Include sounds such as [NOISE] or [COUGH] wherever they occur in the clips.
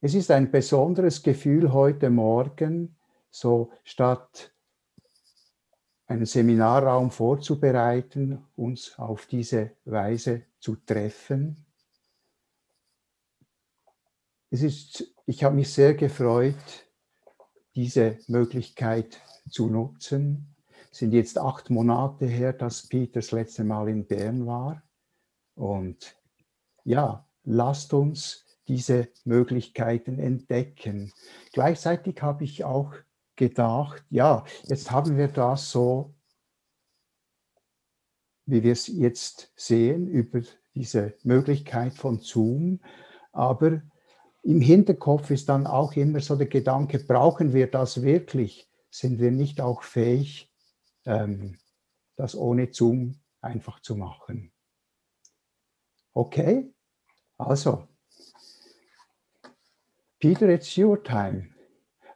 Es ist ein besonderes Gefühl heute Morgen, so statt einen Seminarraum vorzubereiten, uns auf diese Weise zu treffen. Es ist, ich habe mich sehr gefreut, diese Möglichkeit zu nutzen. Es sind jetzt acht Monate her, dass Peter das letzte Mal in Bern war. Und ja, lasst uns diese Möglichkeiten entdecken. Gleichzeitig habe ich auch gedacht, ja, jetzt haben wir das so, wie wir es jetzt sehen, über diese Möglichkeit von Zoom, aber im Hinterkopf ist dann auch immer so der Gedanke, brauchen wir das wirklich? Sind wir nicht auch fähig, ähm, das ohne Zoom einfach zu machen? Okay, also Peter, it's your time.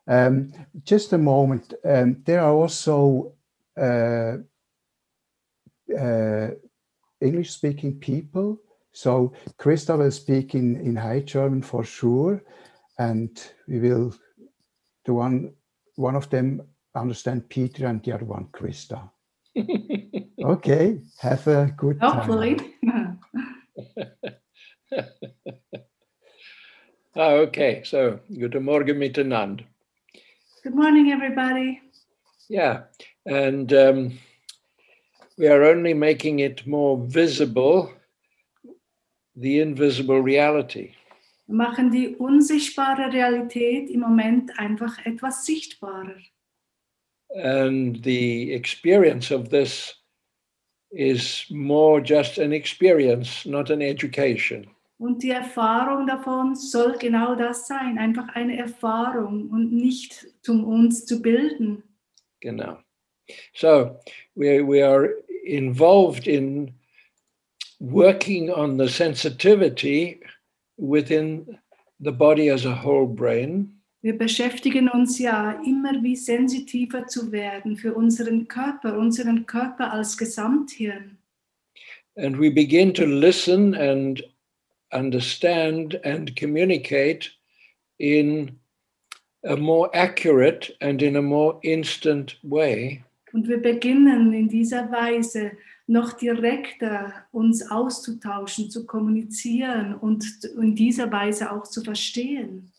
Um, just a moment. Um, there are also uh, uh, English speaking people. So Christa will speak in, in High German for sure. And we will, the one, one of them understand Peter and the other one Christa. [LAUGHS] okay, have a good Hopefully. time. [LAUGHS] Ah, okay, so guten Morgen miteinander. Good morning, everybody. Yeah, and um, we are only making it more visible, the invisible reality. Wir machen die unsichtbare Realität im Moment einfach etwas sichtbarer. And the experience of this is more just an experience, not an education. Und die Erfahrung davon soll genau das sein, einfach eine Erfahrung und nicht um uns zu bilden. Genau. So we, we are involved in working on the sensitivity within the body as a whole brain. Wir beschäftigen uns ja immer wie sensitiver zu werden für unseren Körper, unseren Körper als Gesamthirn. And we begin to listen and understand and communicate in a more accurate and in a more instant way. Und wir beginnen in dieser Weise noch direkter uns auszutauschen, zu kommunizieren und in dieser Weise auch zu verstehen.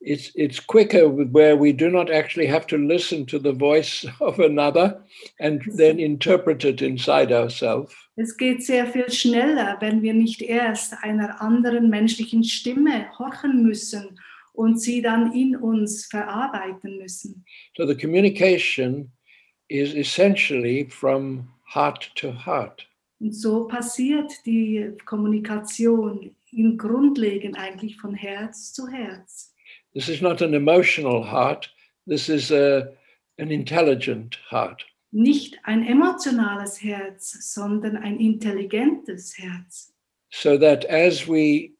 It's, it's quicker where we do not actually have to listen to the voice [LAUGHS] of another and then interpret it inside ourselves. Es geht sehr viel schneller, wenn wir nicht erst einer anderen menschlichen Stimme horchen müssen und sie dann in uns verarbeiten müssen. So the communication is essentially from heart to heart. Und so passiert die Kommunikation im Grundlegend eigentlich von Herz zu Herz. This is not an emotional heart, this is a, an intelligent heart. Nicht ein emotionales Herz, sondern ein intelligentes Herz. So that as we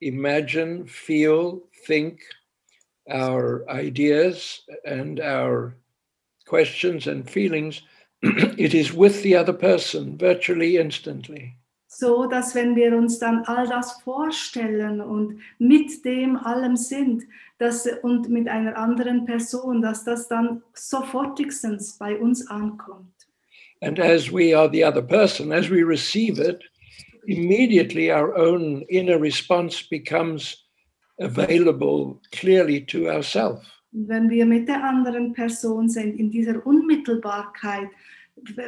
imagine, feel, think our ideas and our questions and feelings, [CLEARS THROAT] it is with the other person virtually instantly. So dass wenn wir uns dann all das vorstellen und mit dem allem sind, dass, und mit einer anderen Person, dass das dann sofortigstens bei uns ankommt. And as we are the other person, as we receive it, immediately our own inner response becomes available clearly to ourselves. Wenn wir mit der anderen Person sind, in dieser Unmittelbarkeit,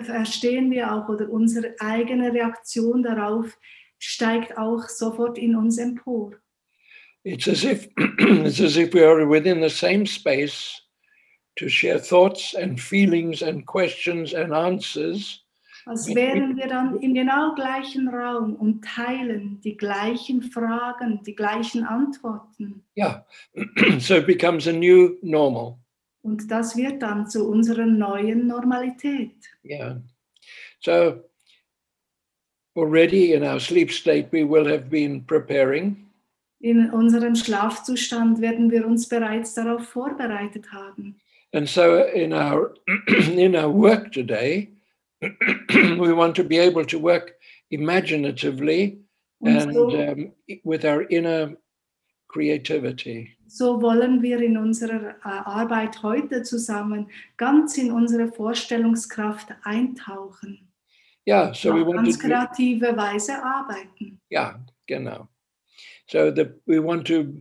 verstehen wir auch, oder unsere eigene Reaktion darauf steigt auch sofort in uns empor. It's as if [CLEARS THROAT] it's as if we are within the same space to share thoughts and feelings and questions and answers als wären wir dann im genau gleichen Raum und teilen die gleichen Fragen, die gleichen Antworten. Yeah. [CLEARS THROAT] so it becomes a new normal. Und das wird dann zu unserer neuen Normalität. Yeah. So already in our sleep state, we will have been preparing. In unserem Schlafzustand werden wir uns bereits darauf vorbereitet haben. And so in our [CLEARS THROAT] in our work today, [CLEARS THROAT] we want to be able to work imaginatively Und and so, um, with our inner creativity. so wollen wir in unserer äh, Arbeit heute zusammen ganz in unsere Vorstellungskraft eintauchen. Yeah, so we auf want ganz to kreative Weise arbeiten. yeah, genau. So that we want to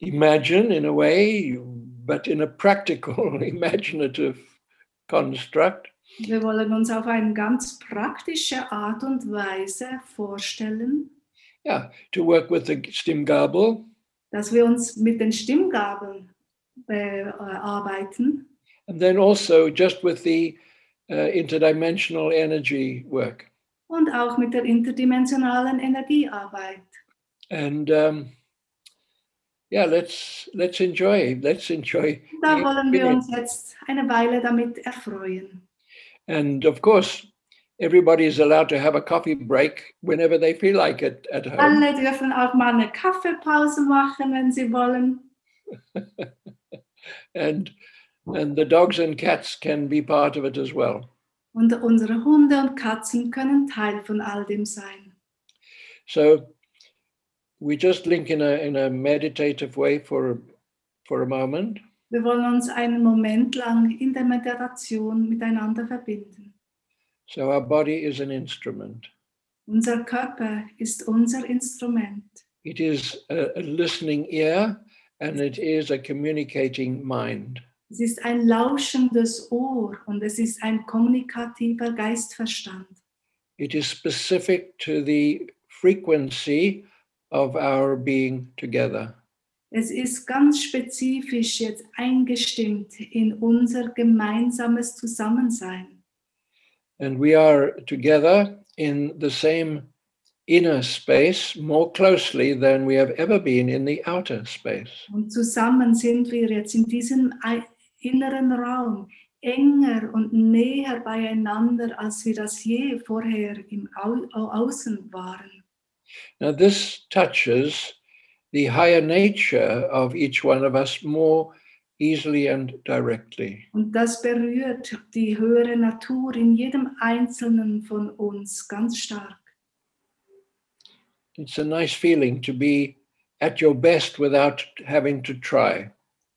imagine in a way, but in a practical, [LAUGHS] imaginative construct. Wir wollen uns auf eine ganz praktische Art und Weise vorstellen, Yeah, to work with the Stimgabel dass wir uns mit den Stimmgabeln bearbeiten and then also just with the uh, interdimensional energy work. und auch mit der interdimensionalen Energiearbeit. And um, yeah, let's let's enjoy. Let's enjoy. Da wollen wir uns jetzt eine Weile damit erfreuen. And of course, everybody is allowed to have a coffee break whenever they feel like it at home. Alle dürfen auch mal eine Kaffeepause machen, wenn sie wollen. [LAUGHS] and and the dogs and cats can be part of it as well. Und unsere Hunde und Katzen können Teil von all dem sein. So we just link in a in a meditative way for for a moment, Wir wollen uns einen Moment lang in der Meditation miteinander verbinden. So our body is an instrument. Unser Körper ist unser Instrument. It is a, a listening ear and it is a communicating mind. Es ist ein lauschendes Ohr und es ist ein kommunikativer Geistverstand. It is specific to the frequency of our being together. Es ist ganz spezifisch jetzt eingestimmt in unser gemeinsames Zusammensein. And we are together in the same inner space more closely than we have ever been in the outer space. Und zusammen sind wir jetzt in diesem inneren Raum enger und näher beieinander, als wir das je vorher im Au Au Außen waren. Now, this touches the higher nature of each one of us more easily and directly. Und das berührt die höhere Natur in jedem Einzelnen von uns ganz stark. It's a nice feeling to be at your best without having to try.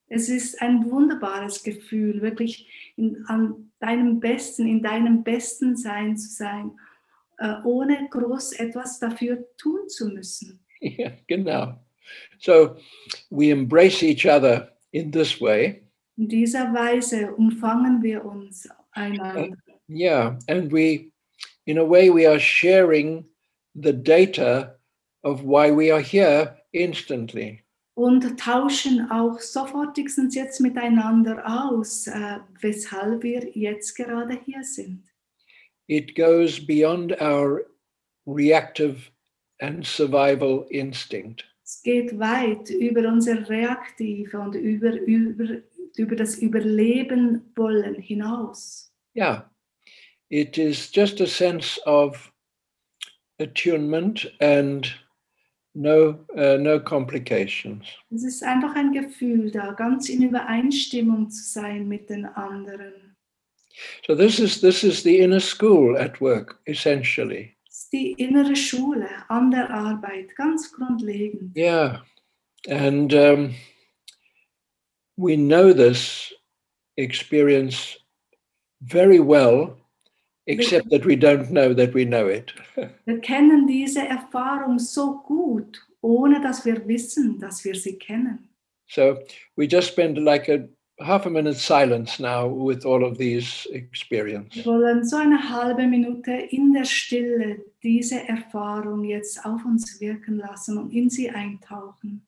Es ist ein wunderbares Gefühl, wirklich in, an deinem Besten, in deinem besten Sein zu sein, äh, ohne groß etwas dafür tun zu müssen. [LAUGHS] Yeah, genau. So we embrace each other in this way. In dieser Weise umfangen wir uns einander. Yeah, and we, in a way, we are sharing the data of why we are here instantly. Und tauschen auch sofortigstens jetzt miteinander aus, äh, weshalb wir jetzt gerade hier sind. It goes beyond our reactive and survival instinct. Es geht weit über unser Reaktive und über, über, über das Überleben wollen hinaus. Yeah, it is just a sense of attunement and no uh, no complications. Es ist einfach ein Gefühl da, ganz in Übereinstimmung zu sein mit den anderen. So this is this is the inner school at work essentially. Die innere Schule an der Arbeit, ganz grundlegend. Yeah, and um, we know this experience very well, except that we don't know that we know it. [LAUGHS] Wir kennen diese Erfahrung so gut, ohne dass wir wissen, dass wir sie kennen. So we just spend like a half a minute silence now with all of these experiences. Wir wollen so eine halbe Minute in der Stille diese Erfahrung jetzt auf uns wirken lassen und in sie eintauchen.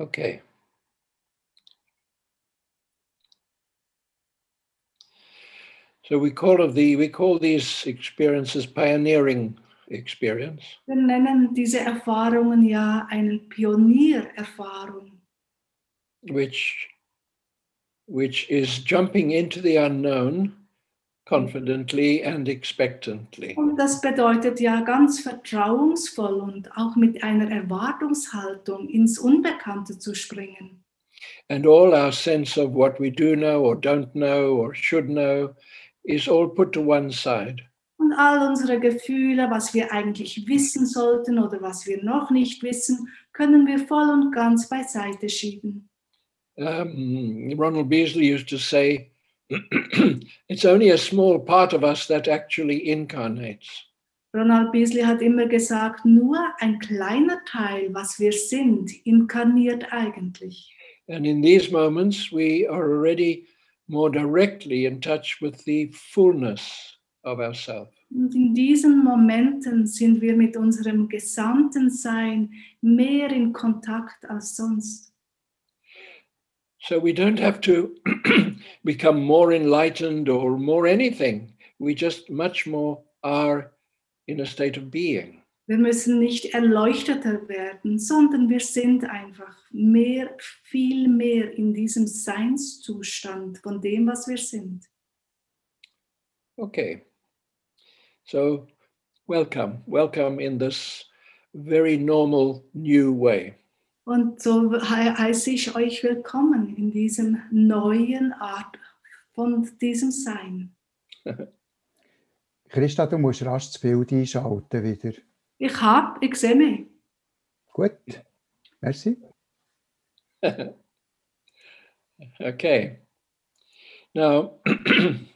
Okay. So we call of the we call these experiences pioneering experience. Wir nennen diese Erfahrungen ja eine Pioniererfahrung, which which is jumping into the unknown confidently and expectantly. Und das bedeutet ja ganz vertrauensvoll und auch mit einer Erwartungshaltung ins Unbekannte zu springen. And all our sense of what we do know or don't know or should know is all put to one side. Und all unsere Gefühle, was wir eigentlich wissen sollten oder was wir noch nicht wissen, können wir voll und ganz beiseite schieben. Um, Ronald Beasley used to say, it's only a small part of us that actually incarnates. Ronald Beasley hat immer gesagt, nur ein kleiner Teil, was wir sind, inkarniert eigentlich. And in these moments, we are already more directly in touch with the fullness of ourself. Und in diesen Momenten sind wir mit unserem gesamten Sein mehr in Kontakt als sonst. So we don't have to [CLEARS THROAT] become more enlightened or more anything. We just much more are in a state of being. Wir müssen nicht erleuchteter werden, sondern wir sind einfach mehr, viel mehr in diesem Seinszustand von dem, was wir sind. Okay. So welcome, welcome in this very normal new way. Und so he heiße ich euch willkommen in diesem neuen Art von diesem Sein. [LAUGHS] Christa, du musst rasch das Bild einschalten wieder. Ich habe, ich sehe mich. Gut, merci. [LAUGHS] Okay. Now, [CLEARS THROAT]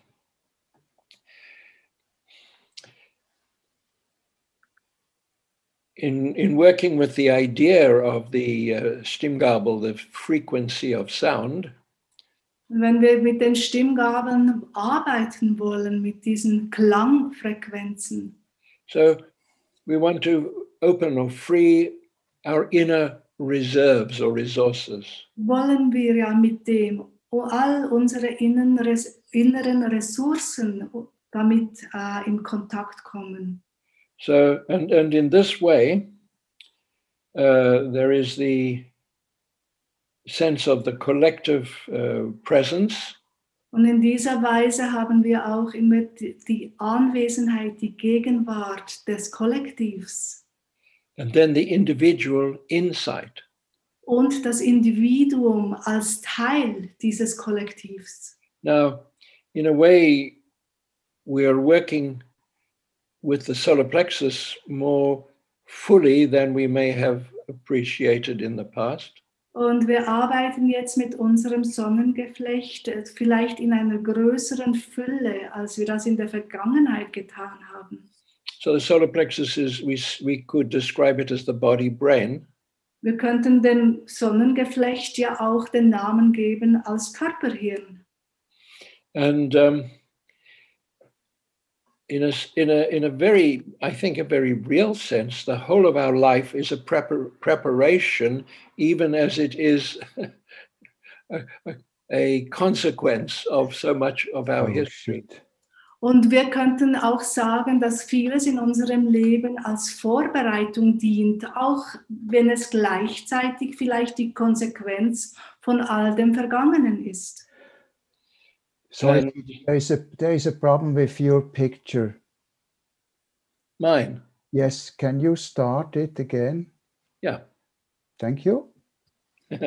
in, in working with the idea of the uh, Stimmgabel, the frequency of sound, Und wenn wir mit den Stimmgabeln arbeiten wollen, mit diesen Klangfrequenzen, so we want to open or free our inner reserves or resources. wollen wir ja mit dem all unsere inneren, inneren Ressourcen damit äh, in Kontakt kommen. So, and, and in this way, uh, there is the sense of the collective uh, presence, Und in dieser Weise haben wir auch immer die, die Anwesenheit, die Gegenwart des Kollektivs and then the individual insight. und das Individuum als Teil dieses Kollektivs. Now, in a way, we are working with the solar plexus more fully than we may have appreciated in the past. Und wir arbeiten jetzt mit unserem Sonnengeflecht äh, vielleicht in einer größeren Fülle, als wir das in der Vergangenheit getan haben. So the solar plexus is we we could describe it as the body brain, Wir könnten dem Sonnengeflecht ja auch den Namen geben als Körperhirn. and um, in a s- in a in a very I think a very real sense, the whole of our life is a prepar- preparation, even as it is [LAUGHS] a, a, a consequence of so much of our Oh, history. shit. Und wir könnten auch sagen, dass vieles in unserem Leben als Vorbereitung dient, auch wenn es gleichzeitig vielleicht die Konsequenz von all dem Vergangenen ist. Sorry, And there is, a, there is a problem with your picture. mine, Yes, can you start it again? yeah. Thank you. [LAUGHS]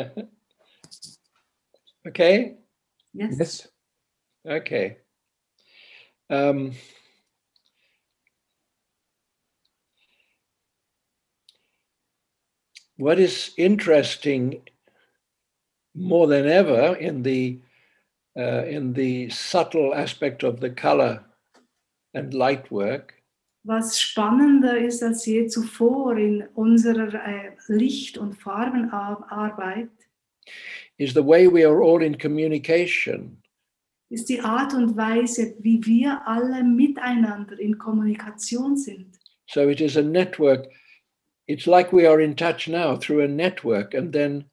okay, Yes. Yes. okay. Um, what is interesting more than ever in the uh, in the subtle aspect of the color and light work Was spannender ist als je zuvor in unserer äh, Licht- und Farbenarbeit, is the way we are all in communication ist die Art und Weise, wie wir alle miteinander in Kommunikation sind. So it is a network. It's like we are in touch now through a network, and then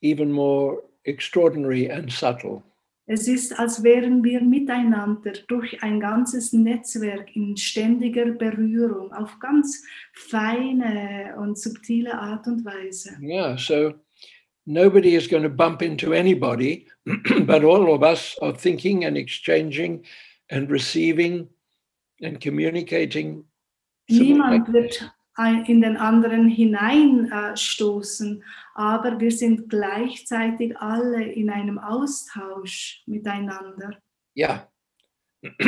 even more extraordinary and subtle. Es ist, als wären wir miteinander durch ein ganzes Netzwerk in ständiger Berührung auf ganz feine und subtile Art und Weise. Yeah, so nobody is going to bump into anybody, [CLEARS THROAT] but all of us are thinking and exchanging and receiving and communicating. Niemand wird in den anderen hineinstoßen, aber wir sind gleichzeitig alle in einem Austausch miteinander. Yeah. [CLEARS THROAT]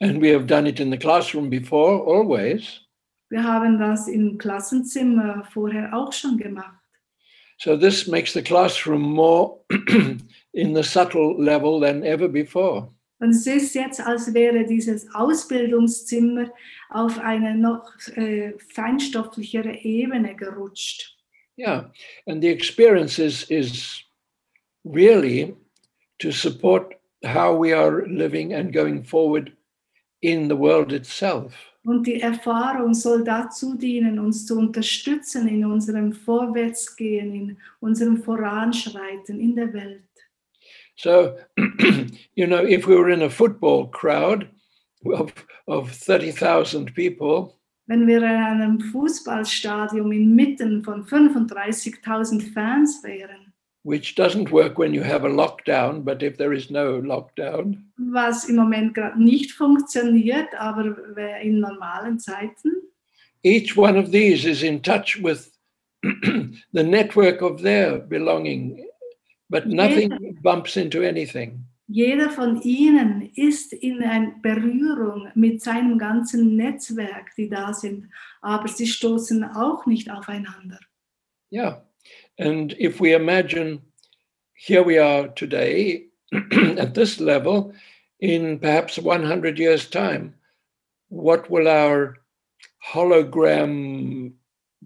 and we have done it in the classroom before, always. Wir haben das im Klassenzimmer vorher auch schon gemacht. So this makes the classroom more [CLEARS THROAT] in the subtle level than ever before. Und es ist jetzt, als wäre dieses Ausbildungszimmer auf eine noch äh, feinstofflichere Ebene gerutscht. Yeah. And the experience is, is really to support how we are living and going forward in the world itself. Und die Erfahrung soll dazu dienen, uns zu unterstützen in unserem Vorwärtsgehen, in unserem Voranschreiten in der Welt. So, [CLEARS THROAT] you know, if we were in a football crowd of, of 30,000 people, Wenn wir in einem Fußballstadion inmitten von 35.000 Fans wären, which doesn't work when you have a lockdown, but if there is no lockdown, was im Moment gerade nicht funktioniert, aber in normalen Zeiten, each one of these is in touch with [CLEARS THROAT] the network of their belonging, but nothing bumps into anything. jeder von ihnen ist in einer Berührung mit seinem ganzen Netzwerk, die da sind, aber sie stoßen auch nicht aufeinander. Yeah. And if we imagine here we are today [CLEARS THROAT] at this level, in perhaps 100 years' time, what will our hologram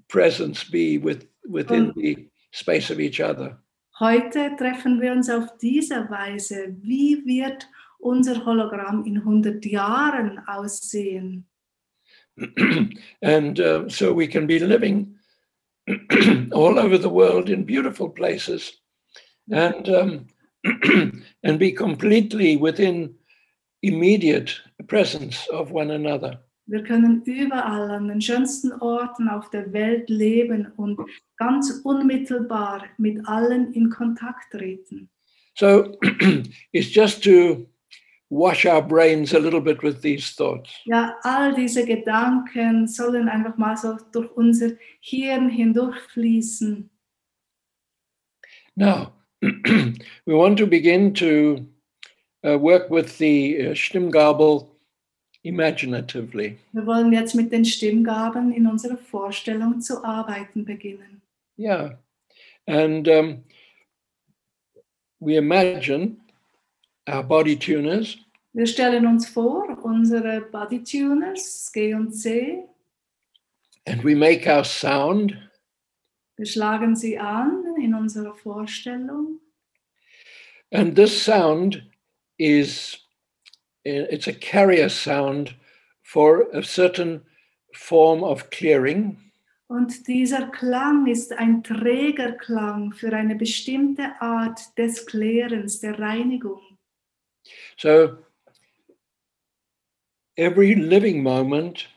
presence be with, within Um, the space of each other? Heute treffen wir uns auf diese Weise. Wie wird unser Hologramm in 100 Jahren aussehen? and uh, so we can be living [CLEARS THROAT] all over the world in beautiful places and um, [CLEARS THROAT] and be completely within immediate presence of one another Wir können überall an den schönsten Orten auf der Welt leben und ganz unmittelbar mit allen in Kontakt treten. so [CLEARS THROAT] it's just to wash our brains a little bit with these thoughts Ja, all diese Gedanken sollen einfach mal so durch unser Hirn hindurchfließen. now [CLEARS THROAT] we want to begin to uh, work with the uh, stimmgabel imaginatively Wir wollen jetzt mit den Stimmgaben in unserer Vorstellung zu arbeiten beginnen. Yeah. And um, we imagine our body tuners Wir stellen uns vor, unsere Body Tuners G und C, and we make our sound wir schlagen sie an in unserer Vorstellung. and this sound is it's a carrier sound for a certain form of clearing Und dieser Klang ist ein Trägerklang für eine bestimmte Art des Klärens, der Reinigung. so every living moment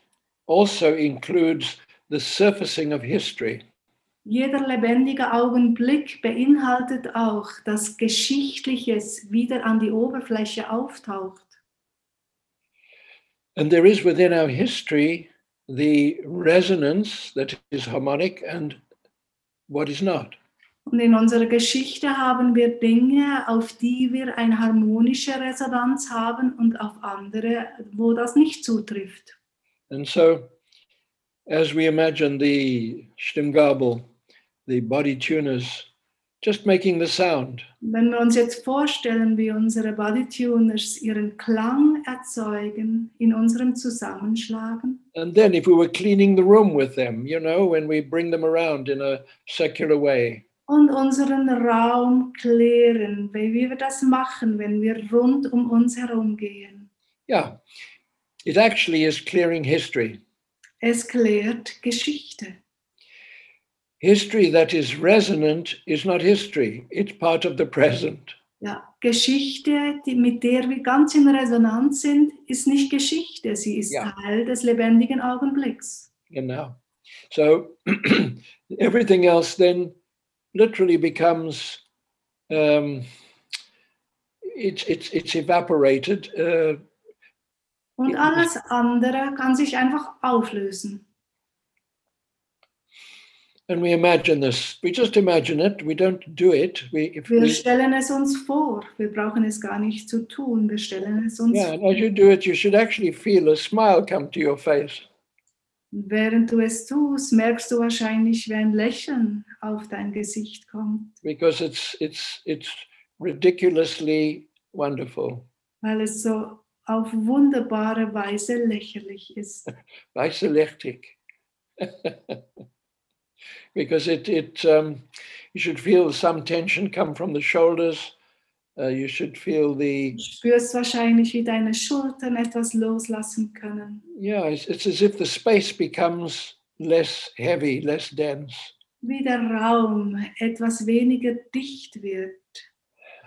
also includes the surfacing of history Jeder lebendige Augenblick beinhaltet auch, dass Geschichtliches wieder an die Oberfläche auftaucht. And there is within our history the resonance that is harmonic and what is not. Und in unserer Geschichte haben wir Dinge, auf die wir eine harmonische Resonanz haben und auf andere, wo das nicht zutrifft. And so, as we imagine the Stimmgabel, the body tuners, just making the sound, Wenn wir uns jetzt vorstellen, wie unsere Bodytuners ihren Klang erzeugen in unserem Zusammenschlagen, and then if we were cleaning the room with them, you know, when we bring them around in a circular way, und unseren Raum klären, wie wir das machen, wenn wir rund um uns herum gehen. yeah, it actually is clearing history. Es klärt Geschichte. History that is resonant is not history, it's part of the present. Ja, Geschichte, die, mit der wir ganz in Resonanz sind, ist nicht Geschichte, sie ist Ja. Teil des lebendigen Augenblicks. Genau. So [CLEARS THROAT] everything else then literally becomes um, it's it's it's evaporated. Uh, Und alles andere kann sich einfach auflösen. And we imagine this. We just imagine it. We don't do it. We if Wir we stellen es uns vor, wir brauchen es gar nicht zu tun, wir stellen es uns yeah, vor. as you do it, you should actually feel a smile come to your face. Während du es tust, merkst du wahrscheinlich, wie ein Lächeln auf dein Gesicht kommt, because it's it's it's ridiculously wonderful. weil es so auf wunderbare Weise lächerlich ist. [LAUGHS] Lysolektic. [LAUGHS] because it it um, you should feel some tension come from the shoulders. Uh, you should feel the Du spürst wahrscheinlich, wie deine Schultern etwas loslassen können, yeah. It's, it's as if the space becomes less heavy, less dense, wie der Raum etwas weniger dicht wird.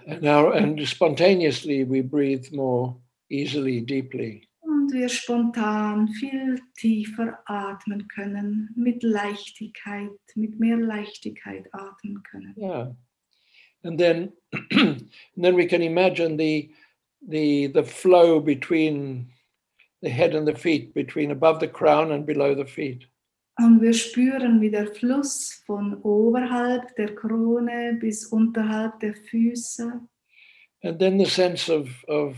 and now and spontaneously we breathe more easily, deeply. Und wir spontan viel tiefer atmen können, mit Leichtigkeit, mit mehr Leichtigkeit atmen können. Yeah, and then [CLEARS THROAT] and then we can imagine the the the flow between the head and the feet, between above the crown and below the feet. Und wir spüren, wie der Fluss von oberhalb der Krone bis unterhalb der Füße And then the sense of of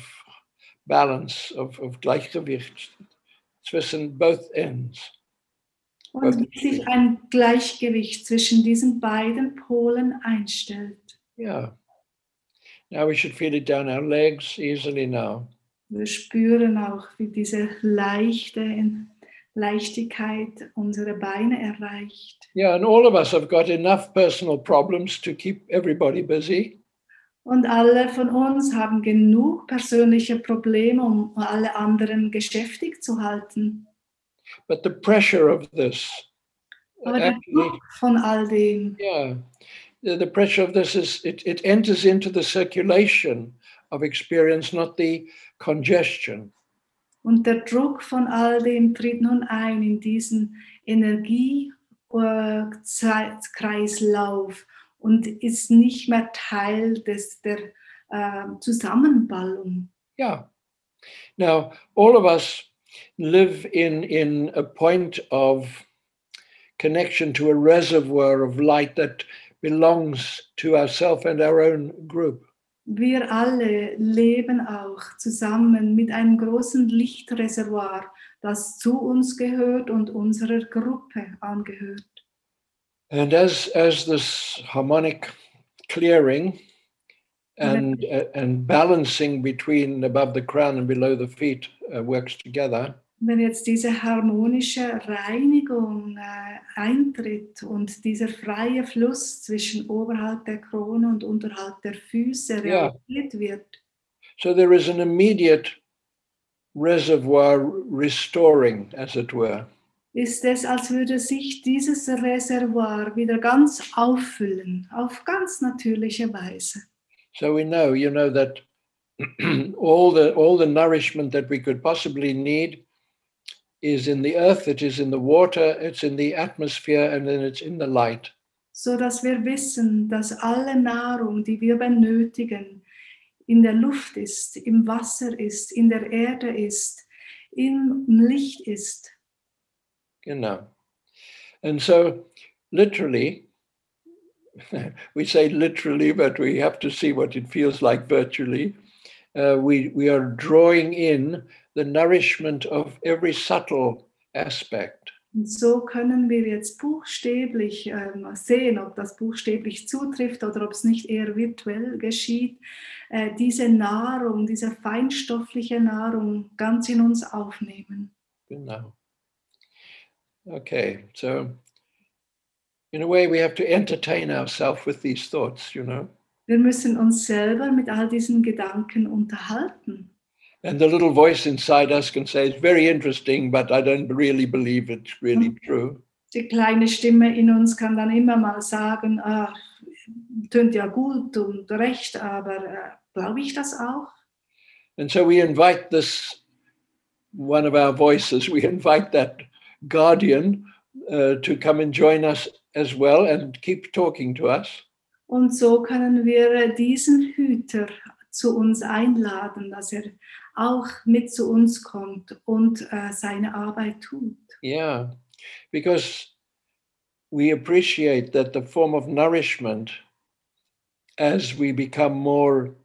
balance of of Gleichgewicht zwischen both ends. und wie sich ein Gleichgewicht zwischen diesen beiden Polen einstellt. Yeah. Now we should feel it down our legs easily now. Wir spüren auch, wie diese leichte Leichtigkeit unsere Beine erreicht. Yeah, and all of us have got enough personal problems to keep everybody busy. Und alle von uns haben genug persönliche Probleme, um alle anderen beschäftigt zu halten. But the pressure of this Aber der Druck von all dem, Yeah, the, the pressure of this is it, it enters into the circulation of experience, not the congestion. Und der Druck von all dem tritt nun ein in diesen Energiekreislauf und ist nicht mehr Teil des, der äh, Zusammenballung. Yeah. Now, all of us live in in a point of connection to a reservoir of light that belongs to ourself and our own group. Wir alle leben auch zusammen mit einem großen Lichtreservoir, das zu uns gehört und unserer Gruppe angehört. And as as this harmonic clearing and uh, and balancing between above the crown and below the feet uh, works together, Wenn jetzt diese harmonische Reinigung äh, eintritt und dieser freie Fluss zwischen oberhalb der Krone und unterhalb der Füße realisiert wird, so there is an immediate reservoir restoring, as it were. Ist es, als würde sich dieses Reservoir wieder ganz auffüllen, auf ganz natürliche Weise. So we know, you know, that [CLEARS THROAT] all the all the nourishment that we could possibly need is in the earth, it is in the water, it's in the atmosphere, and then it's in the light. so dass wir wissen, dass alle Nahrung, die wir benötigen, in der Luft ist, im Wasser ist, in der Erde ist, im Licht ist. Know. And so literally, [LAUGHS] we say literally, but we have to see what it feels like virtually. Uh, we, we are drawing in the nourishment of every subtle aspect. Und so können wir jetzt buchstäblich ähm, sehen, ob das buchstäblich zutrifft oder ob es nicht eher virtuell geschieht, äh, diese Nahrung, diese feinstoffliche Nahrung ganz in uns aufnehmen. Genau. Okay, so in a way, we have to entertain ourselves with these thoughts, you know. Wir müssen uns selber mit all diesen Gedanken unterhalten. And the little voice inside us can say, it's very interesting, but I don't really believe it's really true. Die kleine Stimme in uns kann dann immer mal sagen, ah, tönt ja gut und recht, aber äh, glaube ich das auch? And so we invite this one of our voices, we invite that guardian uh, to come and join us as well and keep talking to us. Und so können wir diesen Hüter zu uns einladen, dass er auch mit zu uns kommt und äh, seine Arbeit tut. Yeah, because we appreciate that the form of nourishment as we become more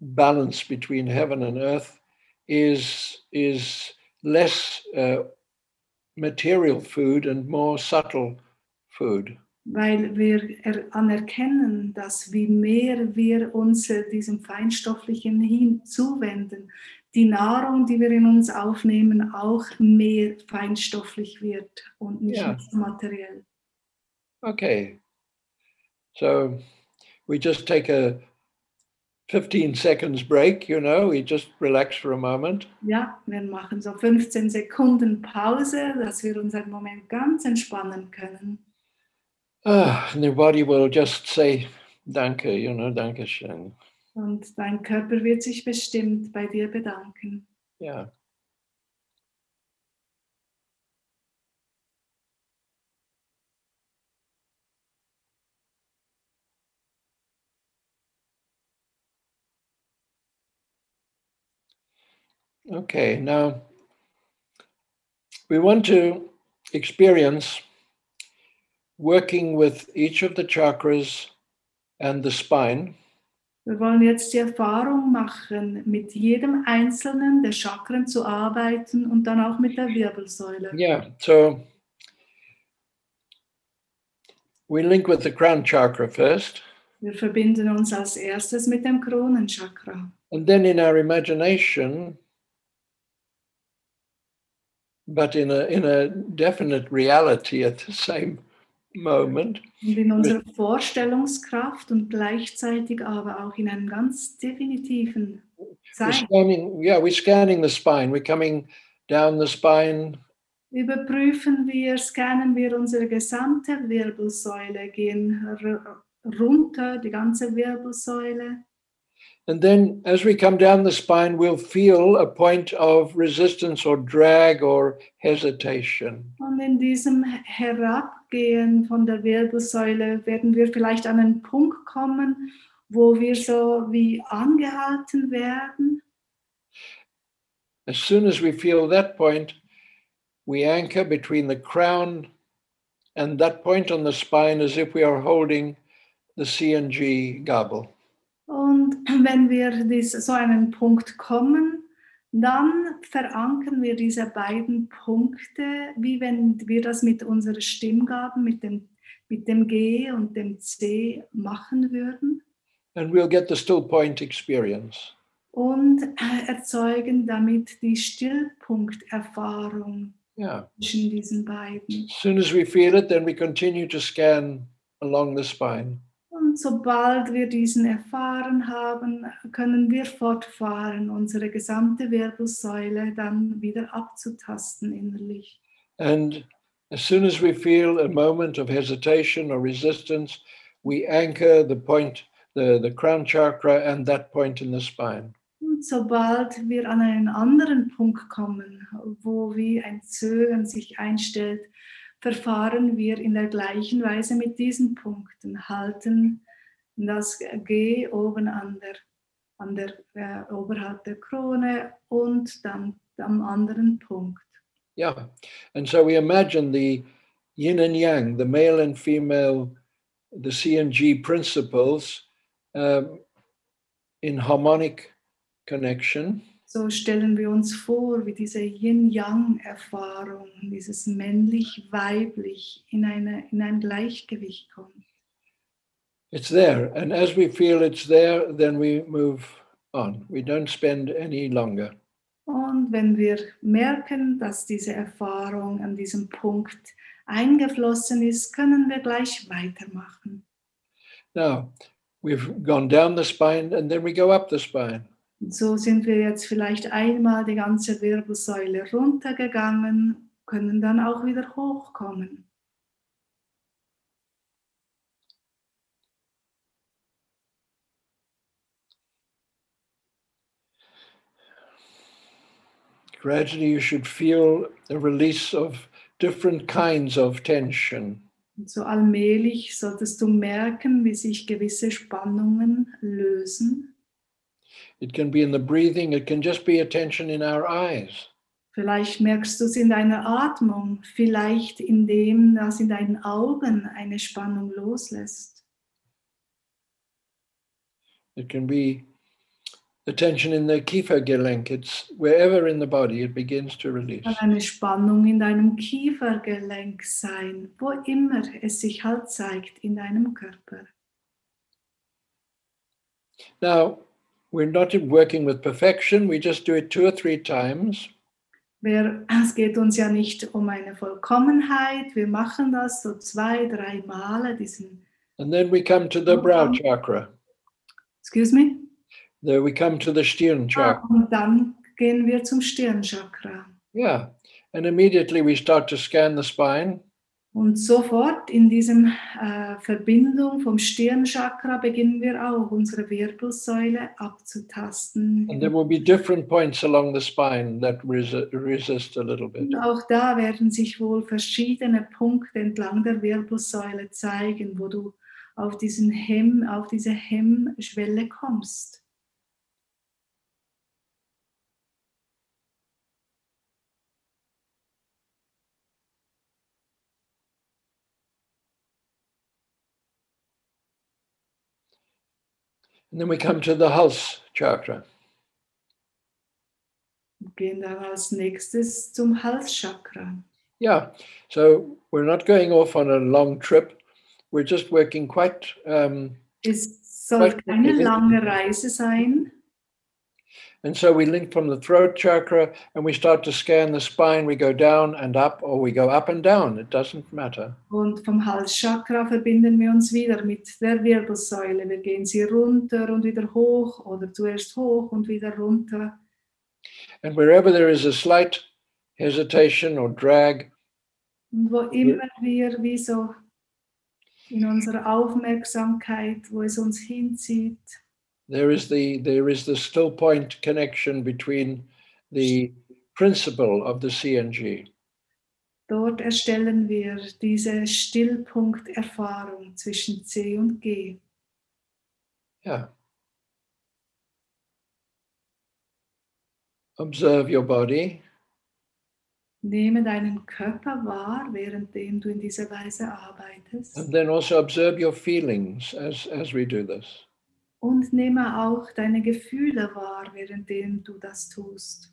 balanced between heaven and earth is is less uh, material food and more subtle food. weil wir er anerkennen, dass wie mehr wir uns äh, diesem Feinstofflichen hinzuwenden, die Nahrung, die wir in uns aufnehmen, auch mehr feinstofflich wird und nicht so materiell. Okay. So we just take a 15 seconds break, you know, we just relax for a moment. Ja, wir machen so 15 Sekunden Pause, dass wir uns einen Moment ganz entspannen können. Ah, and the body will just say, Danke, you know, Danke schön. Und dein Körper wird sich bestimmt bei dir bedanken. Yeah. Okay, now we want to experience working with each of the chakras and the spine Wir wollen jetzt die Erfahrung machen, mit jedem einzelnen der Chakren zu arbeiten und dann auch mit der Wirbelsäule. Yeah, so we link with the crown chakra first, Wir verbinden uns als erstes mit dem Kronenchakra. and then in our imagination, but in a in a definite reality at the same moment, Und in unserer Vorstellungskraft und gleichzeitig aber auch in einem ganz definitiven we're Zeit scanning. Yeah, we're scanning the spine. We're coming down the spine, überprüfen wir, scannen wir unsere gesamte Wirbelsäule, gehen runter, die ganze Wirbelsäule. And then as we come down the spine, we'll feel a point of resistance or drag or hesitation. Und in diesem Herabgehen von der Wirbelsäule werden wir vielleicht an einen Punkt kommen, wo wir so wie angehalten werden. As soon as we feel that point, we anchor between the crown and that point on the spine as if we are holding the CNG gobble. Und wenn wir dies, so einen Punkt kommen, dann verankern wir diese beiden Punkte, wie wenn wir das mit unseren Stimmgaben, mit dem, mit dem G und dem C machen würden And we'll get the still point experience. und äh, erzeugen damit die Stillpunkterfahrung Yeah. zwischen diesen beiden. As soon as we feel it, then we continue to scan along the spine. Und sobald wir diesen erfahren haben, können wir fortfahren, unsere gesamte Wirbelsäule dann wieder abzutasten innerlich. And as soon as we feel a moment of hesitation or resistance, we anchor the point, the, the crown chakra, and that point in the spine. Und sobald wir an einen anderen Punkt kommen, wo wie ein Zögern sich einstellt, verfahren wir in der gleichen Weise mit diesen Punkten, halten das G oben an der, an der äh, oberhalb der Krone und dann am anderen Punkt. Yeah. And so we imagine the yin and yang, the male and female, the CNG principles um, in harmonic connection. So stellen wir uns vor, wie diese Yin-Yang-Erfahrung, dieses männlich-weiblich in, eine, in ein Gleichgewicht kommt. It's there. And as we feel it's there, then we move on. We don't spend any longer. Und wenn wir merken, dass diese Erfahrung an diesem Punkt eingeflossen ist, können wir gleich weitermachen. Now, we've gone down the spine and then we go up the spine. Und so sind wir jetzt vielleicht einmal die ganze Wirbelsäule runtergegangen, können dann auch wieder hochkommen. Gradually, you should feel a release of different kinds of tension. So allmählich solltest du merken, wie sich gewisse Spannungen lösen. It can be in the breathing, it can just be a tension in our eyes. Vielleicht merkst du es in deiner Atmung, vielleicht in dem, dass in deinen Augen eine Spannung loslässt. It can be the tension in the Kiefergelenk. It's wherever in the body it begins to release. Kann eine Spannung in deinem Kiefergelenk sein, wo immer es sich halt zeigt in deinem Körper. Now, we're not working with perfection, we just do it two or three times. Wir, [CLEARS THROAT] es geht uns ja nicht um eine Vollkommenheit, wir machen das so zwei, drei Male, diesen, And then we come to the brow chakra. excuse me, There we come to the Stirn chakra. und dann gehen wir zum Stirnchakra. Yeah. And immediately we start to scan the spine. Und sofort in diesem äh, Verbindung vom Stirnchakra beginnen wir auch unsere Wirbelsäule abzutasten. And there will be different points along the spine that resi- resist a little bit. Und auch da werden sich wohl verschiedene Punkte entlang der Wirbelsäule zeigen, wo du auf, diesen Hemm, auf diese Hemmschwelle kommst. And then we come to the Hals chakra. Gehen dann als nächstes zum Halschakra. Yeah. So we're not going off on a long trip. We're just working quite um, Es soll Vielleicht keine lange Reise sein. And so we link from the throat chakra and we start to scan the spine. We go down and up, or we go up and down. It doesn't matter. Und vom Halschakra verbinden wir uns wieder mit der Wirbelsäule. Wir gehen sie runter und wieder hoch oder zuerst hoch und wieder runter. And wherever there is a slight hesitation or drag, Und wo immer wir wie so in unserer Aufmerksamkeit, wo es uns hinzieht, there is the there is the still point connection between the principle of the CNG. dort erstellen wir diese Stillpunkterfahrung zwischen C und G. Yeah. Observe your body. Nehme deinen Körper wahr, währenddem du in dieser Weise arbeitest. And then also observe your feelings as, as we do this. Und nehme auch deine Gefühle wahr, währenddem du das tust.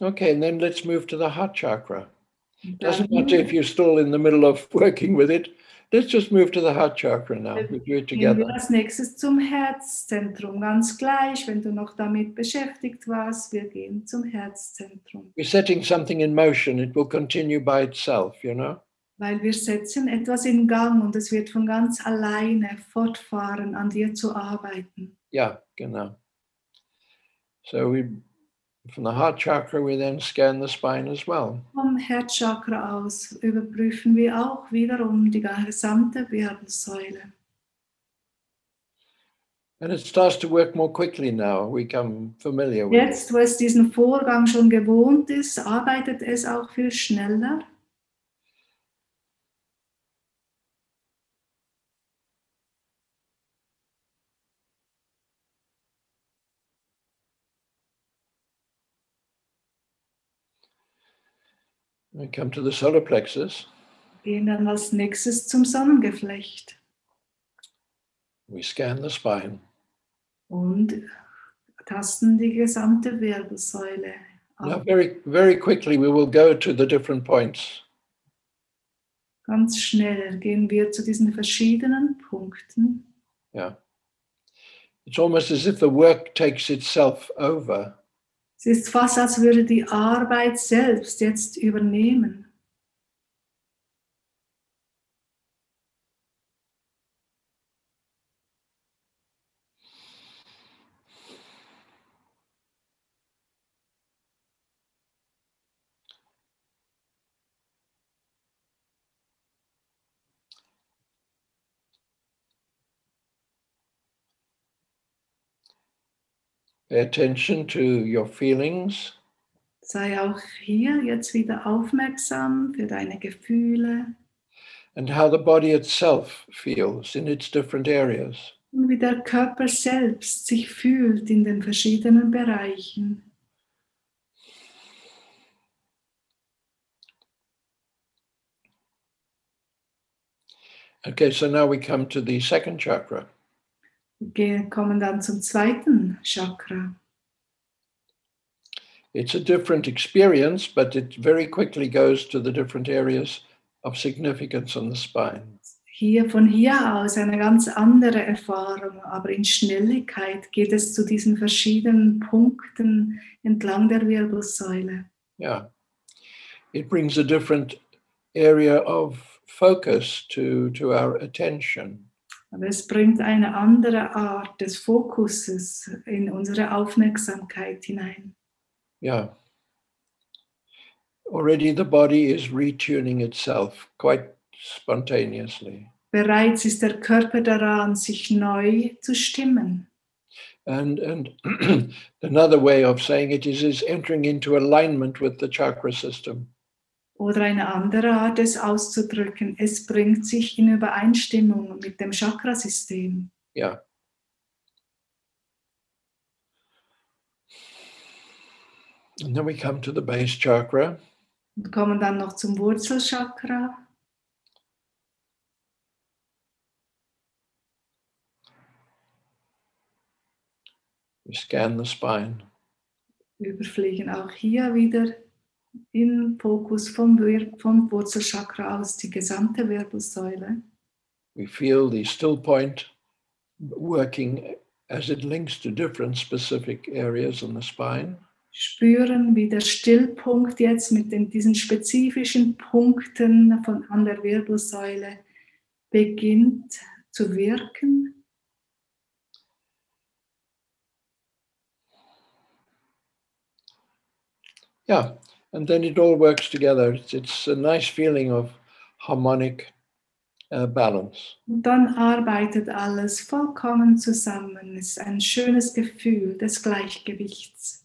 Okay, and then let's move to the heart chakra. Doesn't matter if you're still in the middle of working with it. Let's just move to the heart chakra now. Äh, we do it gehen wir together. als nächstes zum Herzzentrum. Ganz gleich, wenn du noch damit beschäftigt warst, wir gehen zum Herzzentrum. We're setting something in motion. It will continue by itself, you know? Weil wir setzen etwas in Gang und es wird von ganz alleine fortfahren, an dir zu arbeiten. Yeah, genau. So we, from the heart chakra, we then scan the spine as well. Vom Herzchakra aus überprüfen wir auch wiederum die gesamte Wirbelsäule. And it starts to work more quickly now. We become familiar with it. Jetzt, wo es diesen Vorgang schon gewohnt ist, arbeitet es auch viel schneller. We come to the solar plexus. Gehen dann als nächstes zum Sonnengeflecht We scan the spine. und tasten die gesamte Wirbelsäule Now, very, very quickly, we will go to the different points. Ganz schnell gehen wir zu diesen verschiedenen Punkten. Yeah. It's almost as if the work takes itself over. Es ist fast, als würde die Arbeit selbst jetzt übernehmen. Pay attention to your feelings. Sei auch hier jetzt wieder aufmerksam für deine Gefühle and how the body itself feels in its different areas. und wie der Körper selbst sich fühlt in den verschiedenen Bereichen. Okay, so now we come to the second chakra. Wir kommen dann zum zweiten Chakra. It's a different experience, but it very quickly goes to the different areas of significance on the spine. Hier von hier aus eine ganz andere Erfahrung, aber in Schnelligkeit geht es zu diesen verschiedenen Punkten entlang der Wirbelsäule. Yeah. It brings a different area of focus to, to our attention. Aber es bringt eine andere Art des Fokuses in unsere Aufmerksamkeit hinein. Yeah. Already the body is retuning itself quite spontaneously. Bereits ist der Körper daran, sich neu zu stimmen. And, and [CLEARS THROAT] another way of saying it is, is entering into alignment with the chakra system. Oder eine andere Art, es auszudrücken, es bringt sich in Übereinstimmung mit dem Chakrasystem. Yeah. And then we come to the base chakra. Und kommen dann noch zum Wurzelchakra. We scan the spine. überfliegen auch hier wieder im Fokus vom, vom Wurzelchakra aus die gesamte Wirbelsäule. We feel the still point working as it links to different specific areas on the spine. Spüren, wie der Stillpunkt jetzt mit den, diesen spezifischen Punkten von, an der Wirbelsäule beginnt zu wirken. Yeah, and then it all works together. It's, it's a nice feeling of harmonic uh, balance. Und dann arbeitet alles vollkommen zusammen. Es ist ein schönes Gefühl des Gleichgewichts.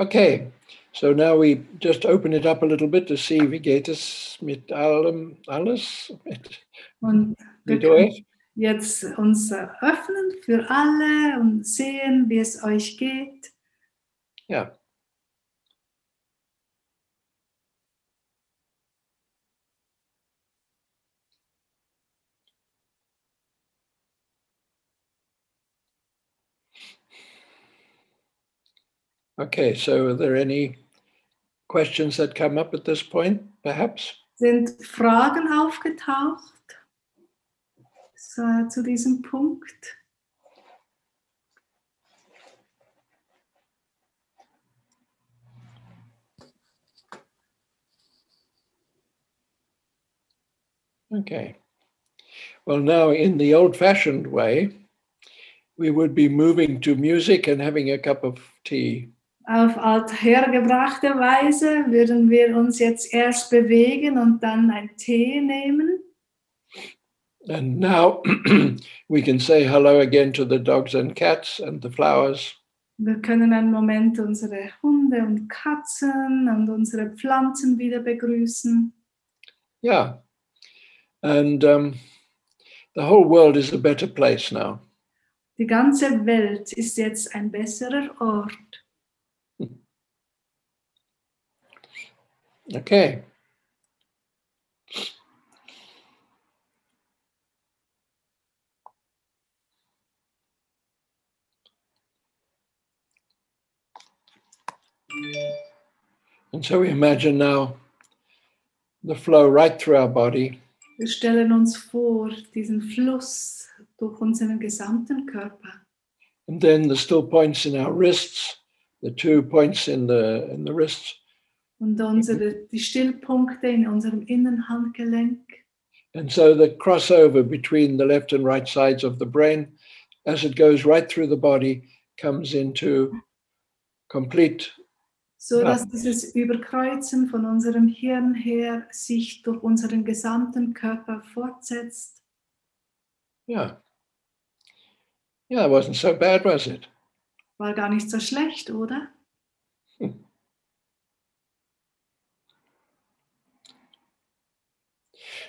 Okay, so now we just open it up a little bit to see wie geht es mit allem, alles, Und wir können jetzt uns öffnen für alle und sehen, wie es euch geht. Ja. Okay, so are there any questions that come up at this point, perhaps? Sind Fragen aufgetaucht so, zu diesem Punkt? Okay. Well, now in the old fashioned way, we would be moving to music and having a cup of tea. Auf althergebrachte Weise würden wir uns jetzt erst bewegen und dann einen Tee nehmen. And now [CLEARS THROAT] we can say hello again to the dogs and cats and the flowers. Wir können einen Moment unsere Hunde und Katzen und unsere Pflanzen wieder begrüßen. Yeah. And um, the whole world is a better place now. Die ganze Welt ist jetzt ein besserer Ort. Okay. And so we imagine now the flow right through our body. Wir stellen uns vor, diesen Fluss durch unseren gesamten Körper. And then the still points in our wrists, the two points in the in the wrists, Und unsere, die Stillpunkte in unserem Innenhandgelenk. and so the crossover between the left and right sides of the brain, as it goes right through the body, comes into complete so dass dieses Überkreuzen von unserem Hirn her sich durch unseren gesamten Körper fortsetzt. yeah. Yeah, it wasn't so bad, was it? War gar nicht so schlecht, oder? [LAUGHS]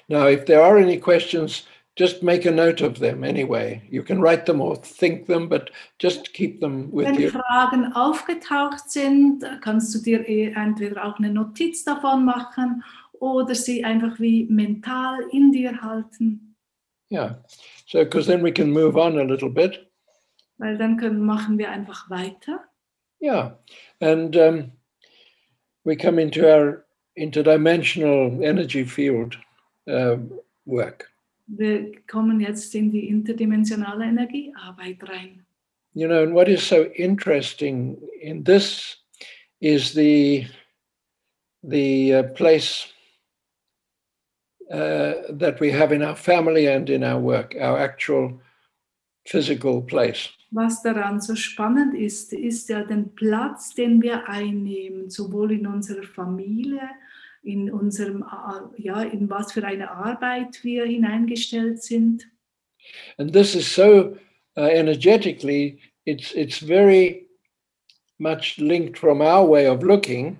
Now, if there are any questions, just make a note of them anyway. You can write them or think them, but just keep them with Wenn you. Fragen aufgetaucht sind, kannst du dir eh entweder auch eine Notiz davon machen oder sie einfach wie mental in dir halten, Yeah. So, because then we can move on a little bit. weil dann können, machen wir einfach weiter. Yeah. And um, we come into our interdimensional energy field um, work. Wir kommen jetzt in die interdimensionale Energiearbeit rein. You know, and what is so interesting in this is the the uh, place uh, that we have in our family and in our work, our actual physical place. Was daran so spannend ist, ist ja den Platz, den wir einnehmen, sowohl in unserer Familie, in unserem, ja, in was für eine Arbeit wir hineingestellt sind. And this is so uh, energetically, it's it's very much linked from our way of looking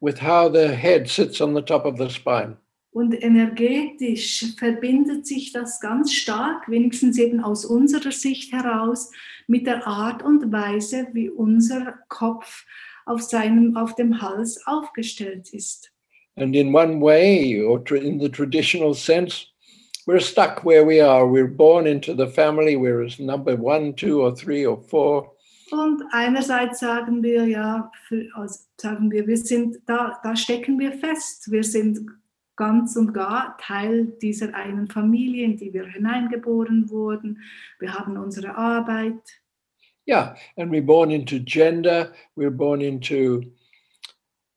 with how the head sits on the top of the spine. Und energetisch verbindet sich das ganz stark, wenigstens eben aus unserer Sicht heraus, mit der Art und Weise, wie unser Kopf auf, seinem, auf dem Hals aufgestellt ist. And in one way, or in the traditional sense, we're stuck where we are. We're born into the family. We're as number one, two, or three, or four. Und einerseits sagen wir ja, für, also sagen wir, wir sind da, da stecken wir fest. Wir sind ganz und gar Teil dieser einen Familie, in die wir hineingeboren wurden. Wir haben unsere Arbeit. Yeah, and we're born into gender. We're born into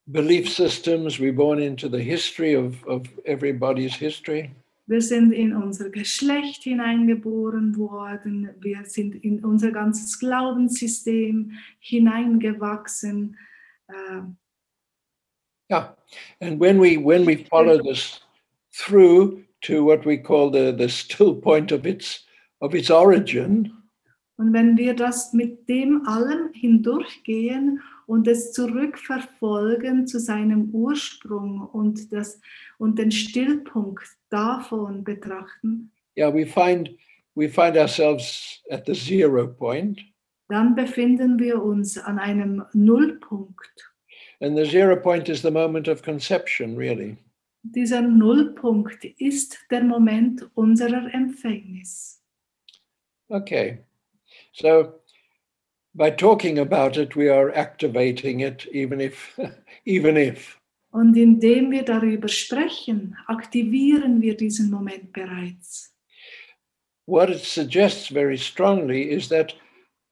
belief systems. We're born into the history of, of everybody's history. Wir sind in unser Geschlecht hineingeboren worden. Wir sind in unser ganzes Glaubenssystem hineingewachsen. Äh, Yeah, and when we when we follow this through to what we call the the still point of its of its origin, Und wenn wir das mit dem allem hindurchgehen und es zurückverfolgen zu seinem Ursprung und, das, und den Stillpunkt davon betrachten, yeah, we find we find ourselves at the zero point, dann befinden wir uns an einem Nullpunkt. and the zero point is the moment of conception, really. Dieser Nullpunkt ist der Moment unserer Empfängnis. Okay, so by talking about it, we are activating it, even if [LAUGHS] even if. Und indem wir darüber sprechen, aktivieren wir diesen Moment bereits. What it suggests very strongly is that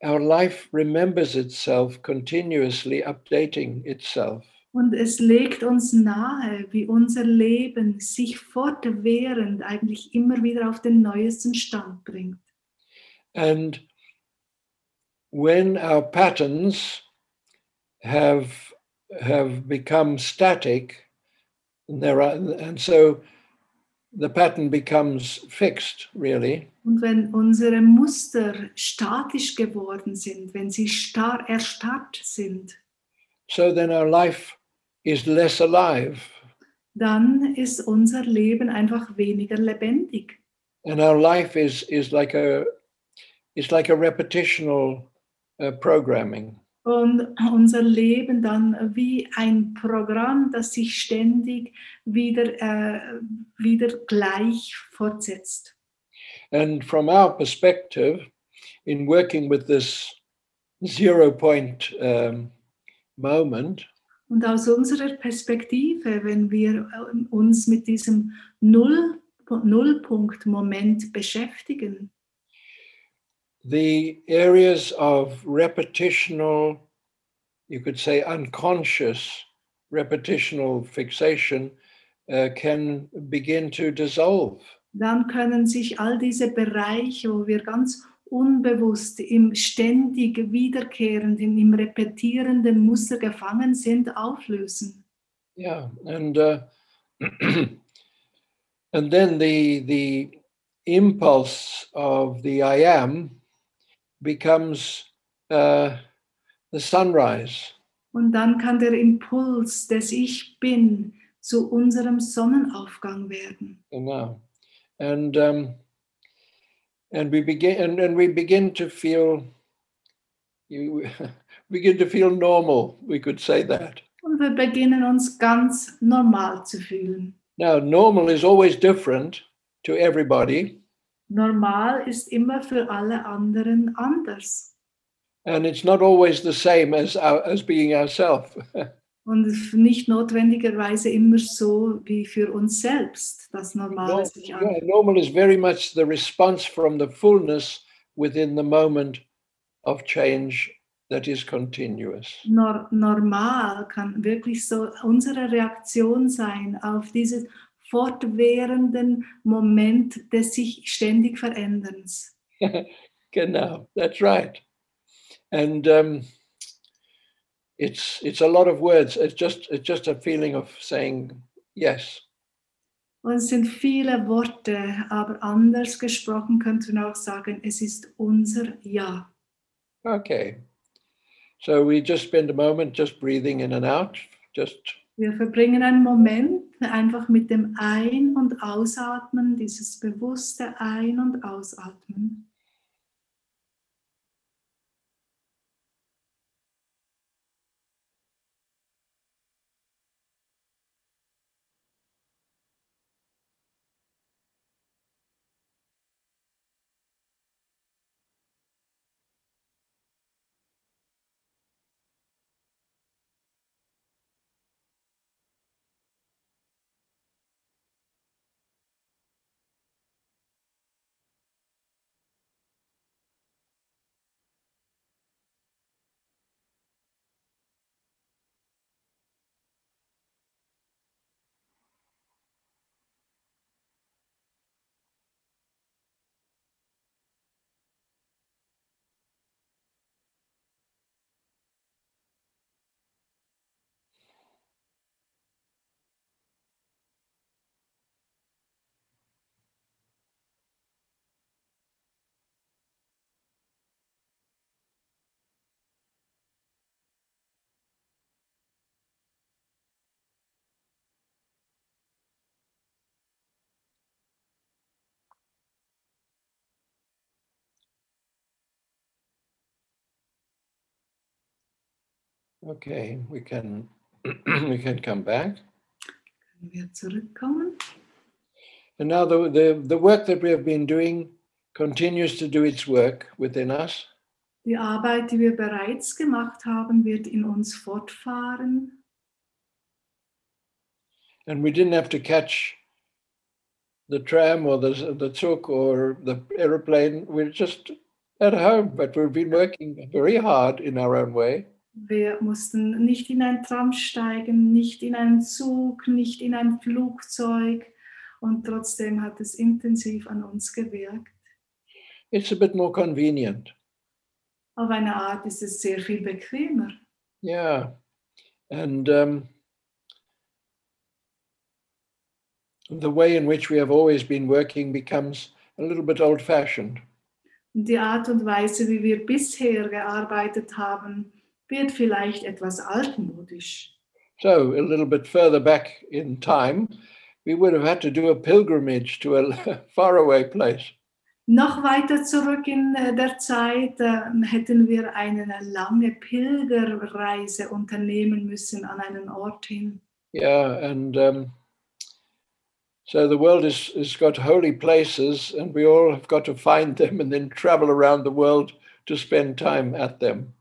our life remembers itself continuously updating itself. Und es legt uns nahe, wie unser Leben sich fortwährend eigentlich immer wieder auf den neuesten Stand bringt. And when our patterns have have become static, and there are, and so the pattern becomes fixed, really. Und wenn unsere Muster statisch geworden sind, wenn sie starr erstarrt sind, So then our life is less alive, dann ist unser Leben einfach weniger lebendig. and our life is is like a it's like a repetitional uh, programming. Und unser Leben dann wie ein Programm, das sich ständig wieder, äh, wieder gleich fortsetzt. And from our perspective, in working with this zero point um, moment, Und aus unserer Perspektive, wenn wir äh, uns mit diesem Null, Nullpunkt-Moment beschäftigen, the areas of repetitional, you could say unconscious repetitional fixation uh, can begin to dissolve. dann können sich all diese Bereiche, wo wir ganz unbewusst im ständig wiederkehrenden, im repetierenden Muster gefangen sind, auflösen. Yeah, and uh, [CLEARS THROAT] and then the the impulse of the I am becomes uh, the sunrise. Und dann kann der Impuls des Ich Bin zu unserem Sonnenaufgang werden. Genau. And um, and we begin and, and we begin to feel you [LAUGHS] begin to feel normal, we could say that. Und wir beginnen uns ganz normal zu fühlen. Now, normal is always different to everybody, Normal ist immer für alle anderen anders. and it's not always the same as our, as being ourselves. [LAUGHS] Und nicht notwendigerweise immer so wie für uns selbst, das Normale sich yeah, anfühlt. normal is very much the response from the fullness within the moment of change that is continuous. Nor normal kann wirklich so unsere Reaktion sein auf dieses fortwährenden Moment des sich ständig Veränderns. [LAUGHS] Genau, that's right. And um, it's it's a lot of words. It's just it's just a feeling of saying yes. Und es sind viele Worte, aber anders gesprochen könnte man auch sagen, es ist unser Ja. Okay. So we just spend a moment just breathing in and out, just Wir verbringen einen Moment einfach mit dem Ein- und Ausatmen, dieses bewusste Ein- und Ausatmen. Okay. We can [CLEARS THROAT] we can come back. Können wir zurückkommen? And now the, the the work that we have been doing continues to do its work within us. Die Arbeit, die wir bereits gemacht haben, wird in uns fortfahren. And we didn't have to catch the tram or the the Zug or the aeroplane. We're just at home, but we've been working very hard in our own way. Wir mussten nicht in ein Tram steigen, nicht in einen Zug, nicht in ein Flugzeug. Und trotzdem hat es intensiv an uns gewirkt. It's a bit more convenient. Auf eine Art ist es sehr viel bequemer. Yeah. And um, the way in which we have always been working becomes a little bit old fashioned. Die Art und Weise, wie wir bisher gearbeitet haben, wird vielleicht etwas altmodisch. So, a little bit further back in time, we would have had to do a pilgrimage to a [LAUGHS] faraway place. Noch weiter zurück in äh, der Zeit äh, hätten wir eine lange Pilgerreise unternehmen müssen an einen Ort hin. Yeah, and um, so the world is, has got holy places, and we all have got to find them and then travel around the world to spend time at them.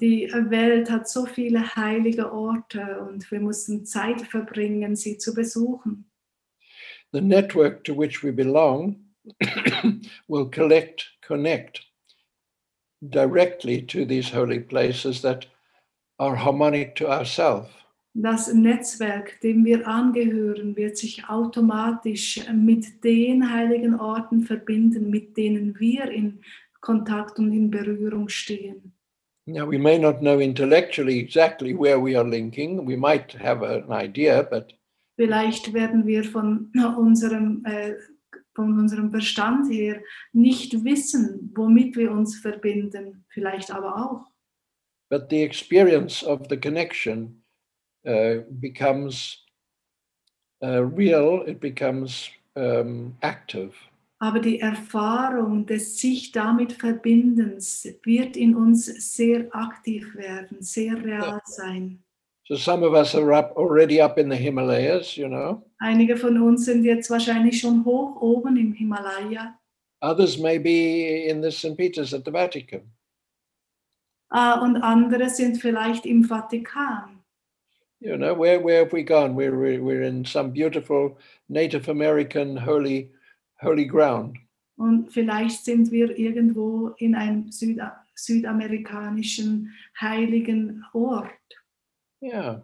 Die Welt hat so viele heilige Orte und wir mussten Zeit verbringen, sie zu besuchen. The network to which we belong [COUGHS] will collect, connect directly to these holy places that are harmonic to ourselves. Das Netzwerk, dem wir angehören, wird sich automatisch mit den heiligen Orten verbinden, mit denen wir in Kontakt und in Berührung stehen. Now, we may not know intellectually exactly where we are linking. We might have an idea, but Vielleicht werden wir von unserem, äh, von unserem Verstand her nicht wissen, womit wir uns verbinden, vielleicht aber auch. but the experience of the connection uh, becomes uh, real. It becomes um, active. Aber die Erfahrung des sich damit Verbindens wird in uns sehr aktiv werden, sehr real sein. So some of us are up already up in the Himalayas, you know. Einige von uns sind jetzt wahrscheinlich schon hoch oben im Himalaya. Others may be in the St. Peter's at the Vatican. Äh, und andere sind vielleicht im Vatikan. You know, where where have we gone? We're we're we're in some beautiful Native American holy holy ground. Und vielleicht sind wir irgendwo in einem Süda südamerikanischen heiligen Ort. Yeah.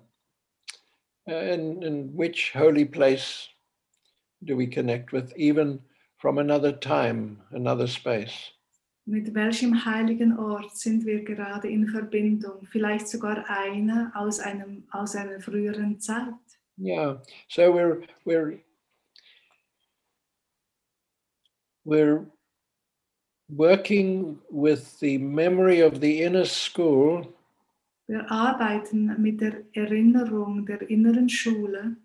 Uh, and and which holy place do we connect with, even from another time, another space? Mit welchem heiligen Ort sind wir gerade in Verbindung? Vielleicht sogar einer aus, einem, aus einer früheren Zeit. Yeah. So we're we're we're working with the memory of the inner school Wir arbeiten mit der Erinnerung der inneren Schule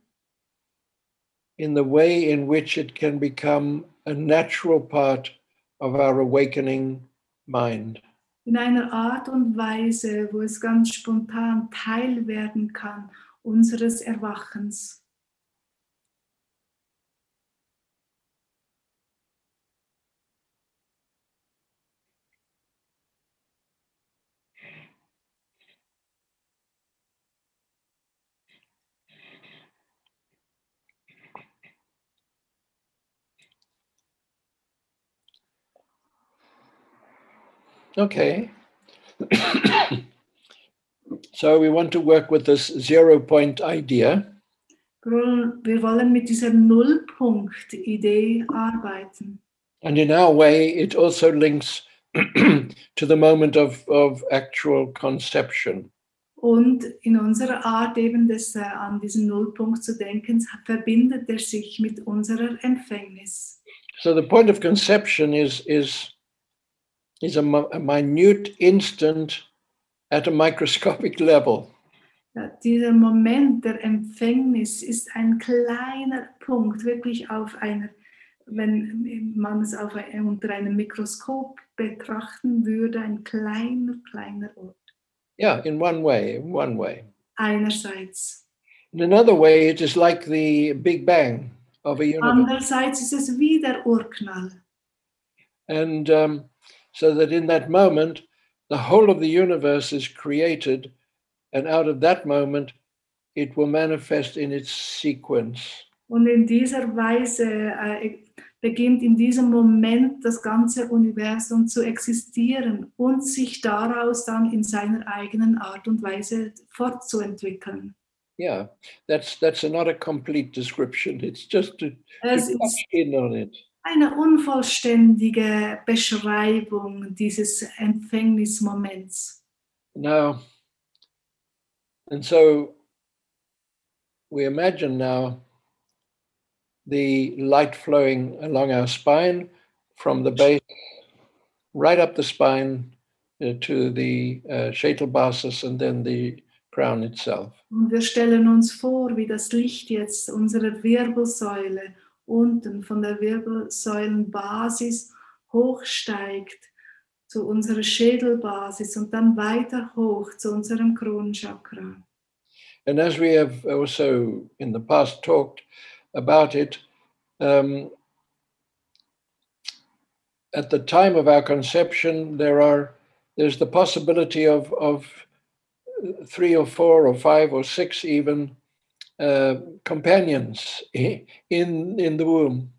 in the way in which it can become a natural part of our awakening mind. in einer Art und Weise, wo es ganz spontan Teil werden kann unseres Erwachens. Okay. [COUGHS] so we want to work with this zero point idea. Wir wollen- mit dieser Nullpunkt-Idee arbeiten. And in our way, it also links [COUGHS] to the moment of, of actual conception. Und in unserer Art eben des, äh, an diesen Nullpunkt zu denken, verbindet er sich mit unserer Empfängnis. So the point of conception is, is, is a, a minute instant at a microscopic level. Ja, dieser Moment der Empfängnis ist ein kleiner Punkt, wirklich auf einer, wenn man es auf unter einem Mikroskop betrachten würde, ein kleiner, kleiner Ort. Yeah, in one way, in one way. Einerseits. In another way, it is like the Big Bang of a universe. Andererseits ist es wie der Urknall. And um, so that in that moment, the whole of the universe is created, and out of that moment, it will manifest in its sequence. Und in dieser Weise äh, beginnt in diesem Moment das ganze Universum zu existieren und sich daraus dann in seiner eigenen Art und Weise fortzuentwickeln. Yeah, that's that's not a complete description. It's just to, to touch in on it. Eine unvollständige Beschreibung dieses Empfängnismoments. Now, and so we imagine now the light flowing along our spine from the base right up the spine uh, to the uh, Scheitelbasis and then the crown itself. Und wir stellen uns vor, wie das Licht jetzt unserer Wirbelsäule unten von der Wirbelsäulenbasis hochsteigt zu unserer Schädelbasis und dann weiter hoch zu unserem Kronchakra. And as we have also in the past talked about it, um, at the time of our conception, there are there's the possibility of, of three or four or five or six even uh, companions i- in, in the womb.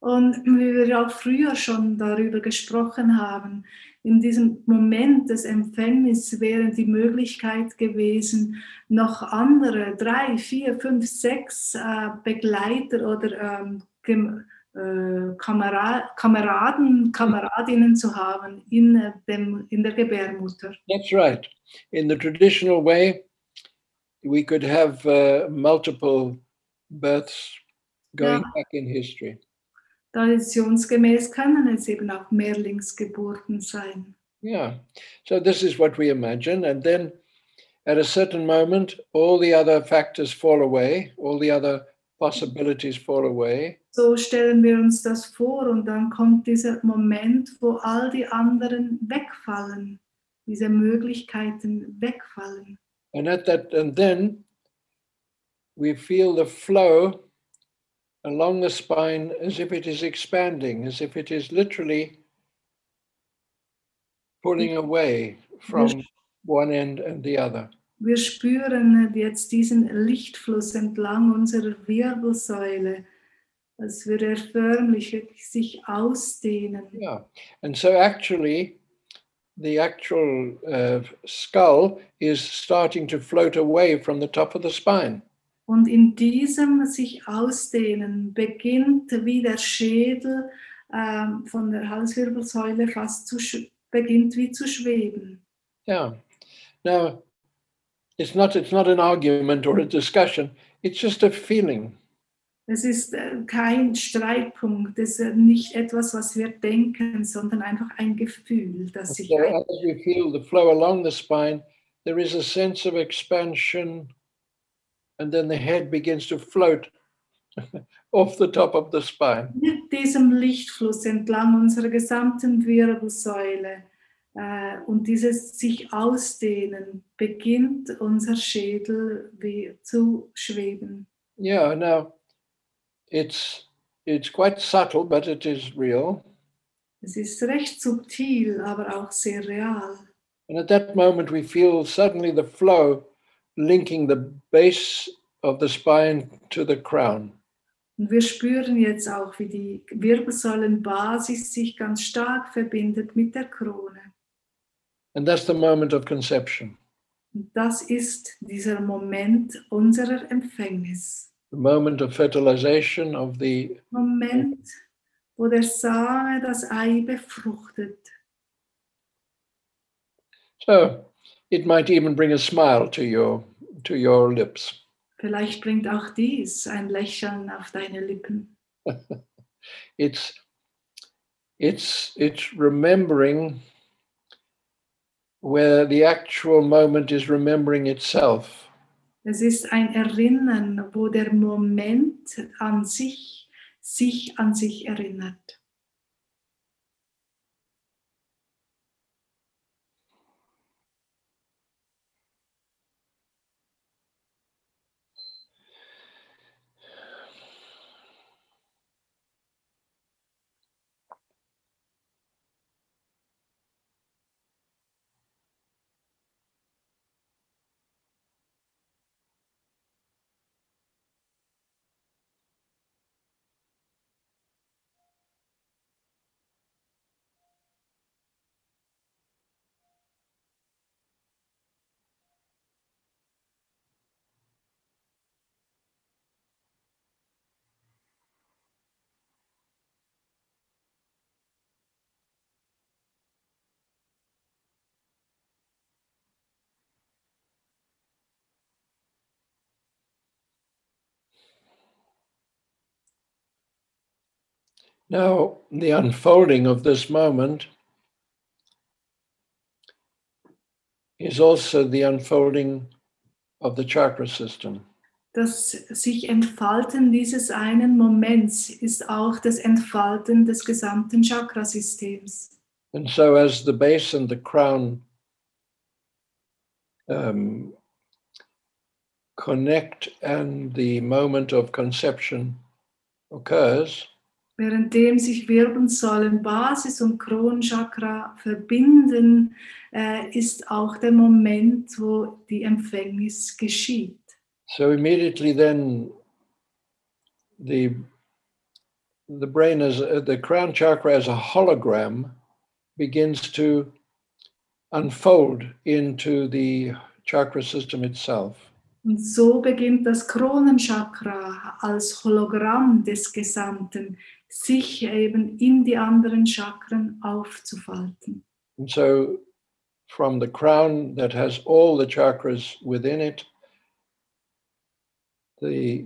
Und wie wir auch früher schon darüber gesprochen haben, in diesem Moment des Empfängnisses wäre die Möglichkeit gewesen, noch andere drei, vier, fünf, sechs äh, Begleiter oder ähm, äh, Kamera Kameraden, Kameradinnen zu haben in, äh, dem, in der Gebärmutter. That's right. In the traditional way, we could have uh, multiple births going Yeah. back in history. Traditionsgemäß können es eben auch Mehrlingsgeburten sein. Yeah. So this is what we imagine. And then at a certain moment, all the other factors fall away, all the other possibilities fall away. So stellen wir uns das vor und dann kommt dieser Moment, wo all die anderen wegfallen, diese Möglichkeiten wegfallen. And at that, and then we feel the flow along the spine as if it is expanding, as if it is literally pulling away from one end and the other. Wir spüren jetzt diesen Lichtfluss entlang unserer Wirbelsäule, als würde er förmlich sich ausdehnen. Yeah. And so actually, the actual uh, skull is starting to float away from the top of the spine. Und in diesem sich ausdehnen beginnt wie der Schädel ähm, von der Halswirbelsäule fast zu beginnt wie zu schweben. Yeah. Now, it's not it's not an argument or a discussion. It's just a feeling. Es ist äh, kein Streitpunkt, es ist nicht etwas, was wir denken, sondern einfach ein Gefühl, das sich So as we feel the flow along the spine, there is a sense of expansion, and then the head begins to float [LAUGHS] off the top of the spine. mit diesem Lichtfluss entlang unserer gesamten Wirbelsäule äh, und dieses sich ausdehnen, beginnt unser Schädel wie zu schweben. Yeah. Now, it's it's quite subtle, but it is real. Es ist recht subtil, aber auch sehr real. And at that moment, we feel suddenly the flow linking the base of the spine to the crown. Und wir spüren jetzt auch, wie die Wirbelsäulenbasis sich ganz stark verbindet mit der Krone. And that's the moment of conception, Und das ist dieser Moment unserer Empfängnis. The moment of fertilization of the Moment, wo der Same das Ei befruchtet. So it might even bring a smile to your to your lips. Vielleicht bringt auch dies ein Lächeln auf deine Lippen. [LAUGHS] It's it's it's remembering where the actual moment is remembering itself. Es ist ein Erinnern, wo der Moment an sich sich an sich erinnert. Now, the unfolding of this moment is also the unfolding of the chakra system. Das sich Entfalten dieses einen Moments ist auch das Entfalten des gesamten Chakrasystems. And so, as the base and the crown um, connect and the moment of conception occurs, Währenddem sich Wirbelsäulen, Basis und Kronenchakra verbinden, äh, ist auch der Moment, wo die Empfängnis geschieht. So immediately then the the brain as uh, the crown chakra as a hologram begins to unfold into the chakra system itself. Und so beginnt das Kronenchakra als Hologramm des Gesamten sich eben in die anderen Chakren aufzufalten. And so from the crown that has all the chakras within it, the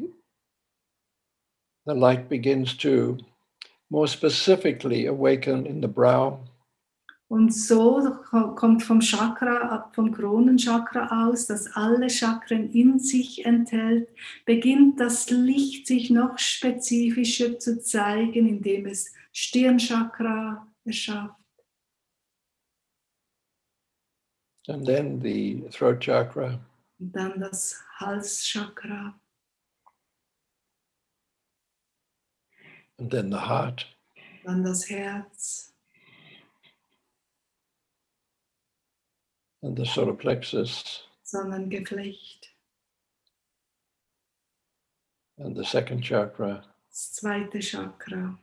the light begins to more specifically awaken in the brow, Und so ko- kommt vom Chakra, vom Kronenchakra aus, das alle Chakren in sich enthält, beginnt das Licht sich noch spezifischer zu zeigen, indem es Stirnchakra erschafft. and then the throat chakra, Und dann das Halschakra, and then the heart, dann das Herz, and the solar plexus, Sonnengeflecht, and the second chakra, das zweite Chakra.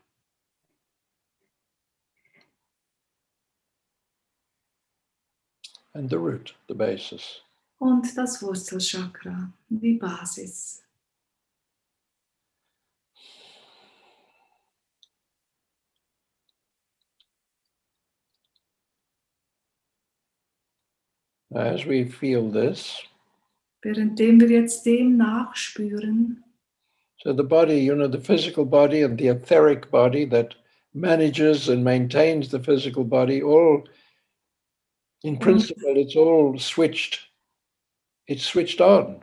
and the root, the basis. Und das Wurzelchakra, die Basis. As we feel this, Währenddem wir jetzt dem nachspüren, so the body, you know, the physical body and the etheric body that manages and maintains the physical body, all in principle, it's all switched, it's switched on.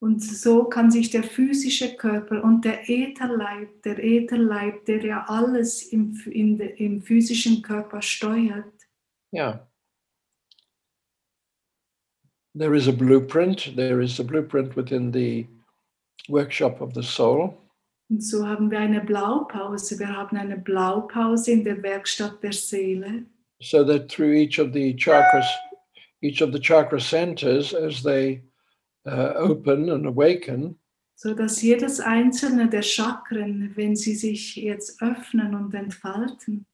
Und so kann sich der physische Körper und der Ätherleib, der Ätherleib, der ja alles im, in im physischen Körper steuert, Yeah. There is a blueprint. There is a blueprint within the workshop of the soul. und so haben wir eine Blaupause. Wir haben eine Blaupause in der Werkstatt der Seele, so that through each of the chakras, each of the chakra centers, as they uh, open and awaken, so dass jedes einzelne der Chakren, wenn sie sich jetzt öffnen und entfalten,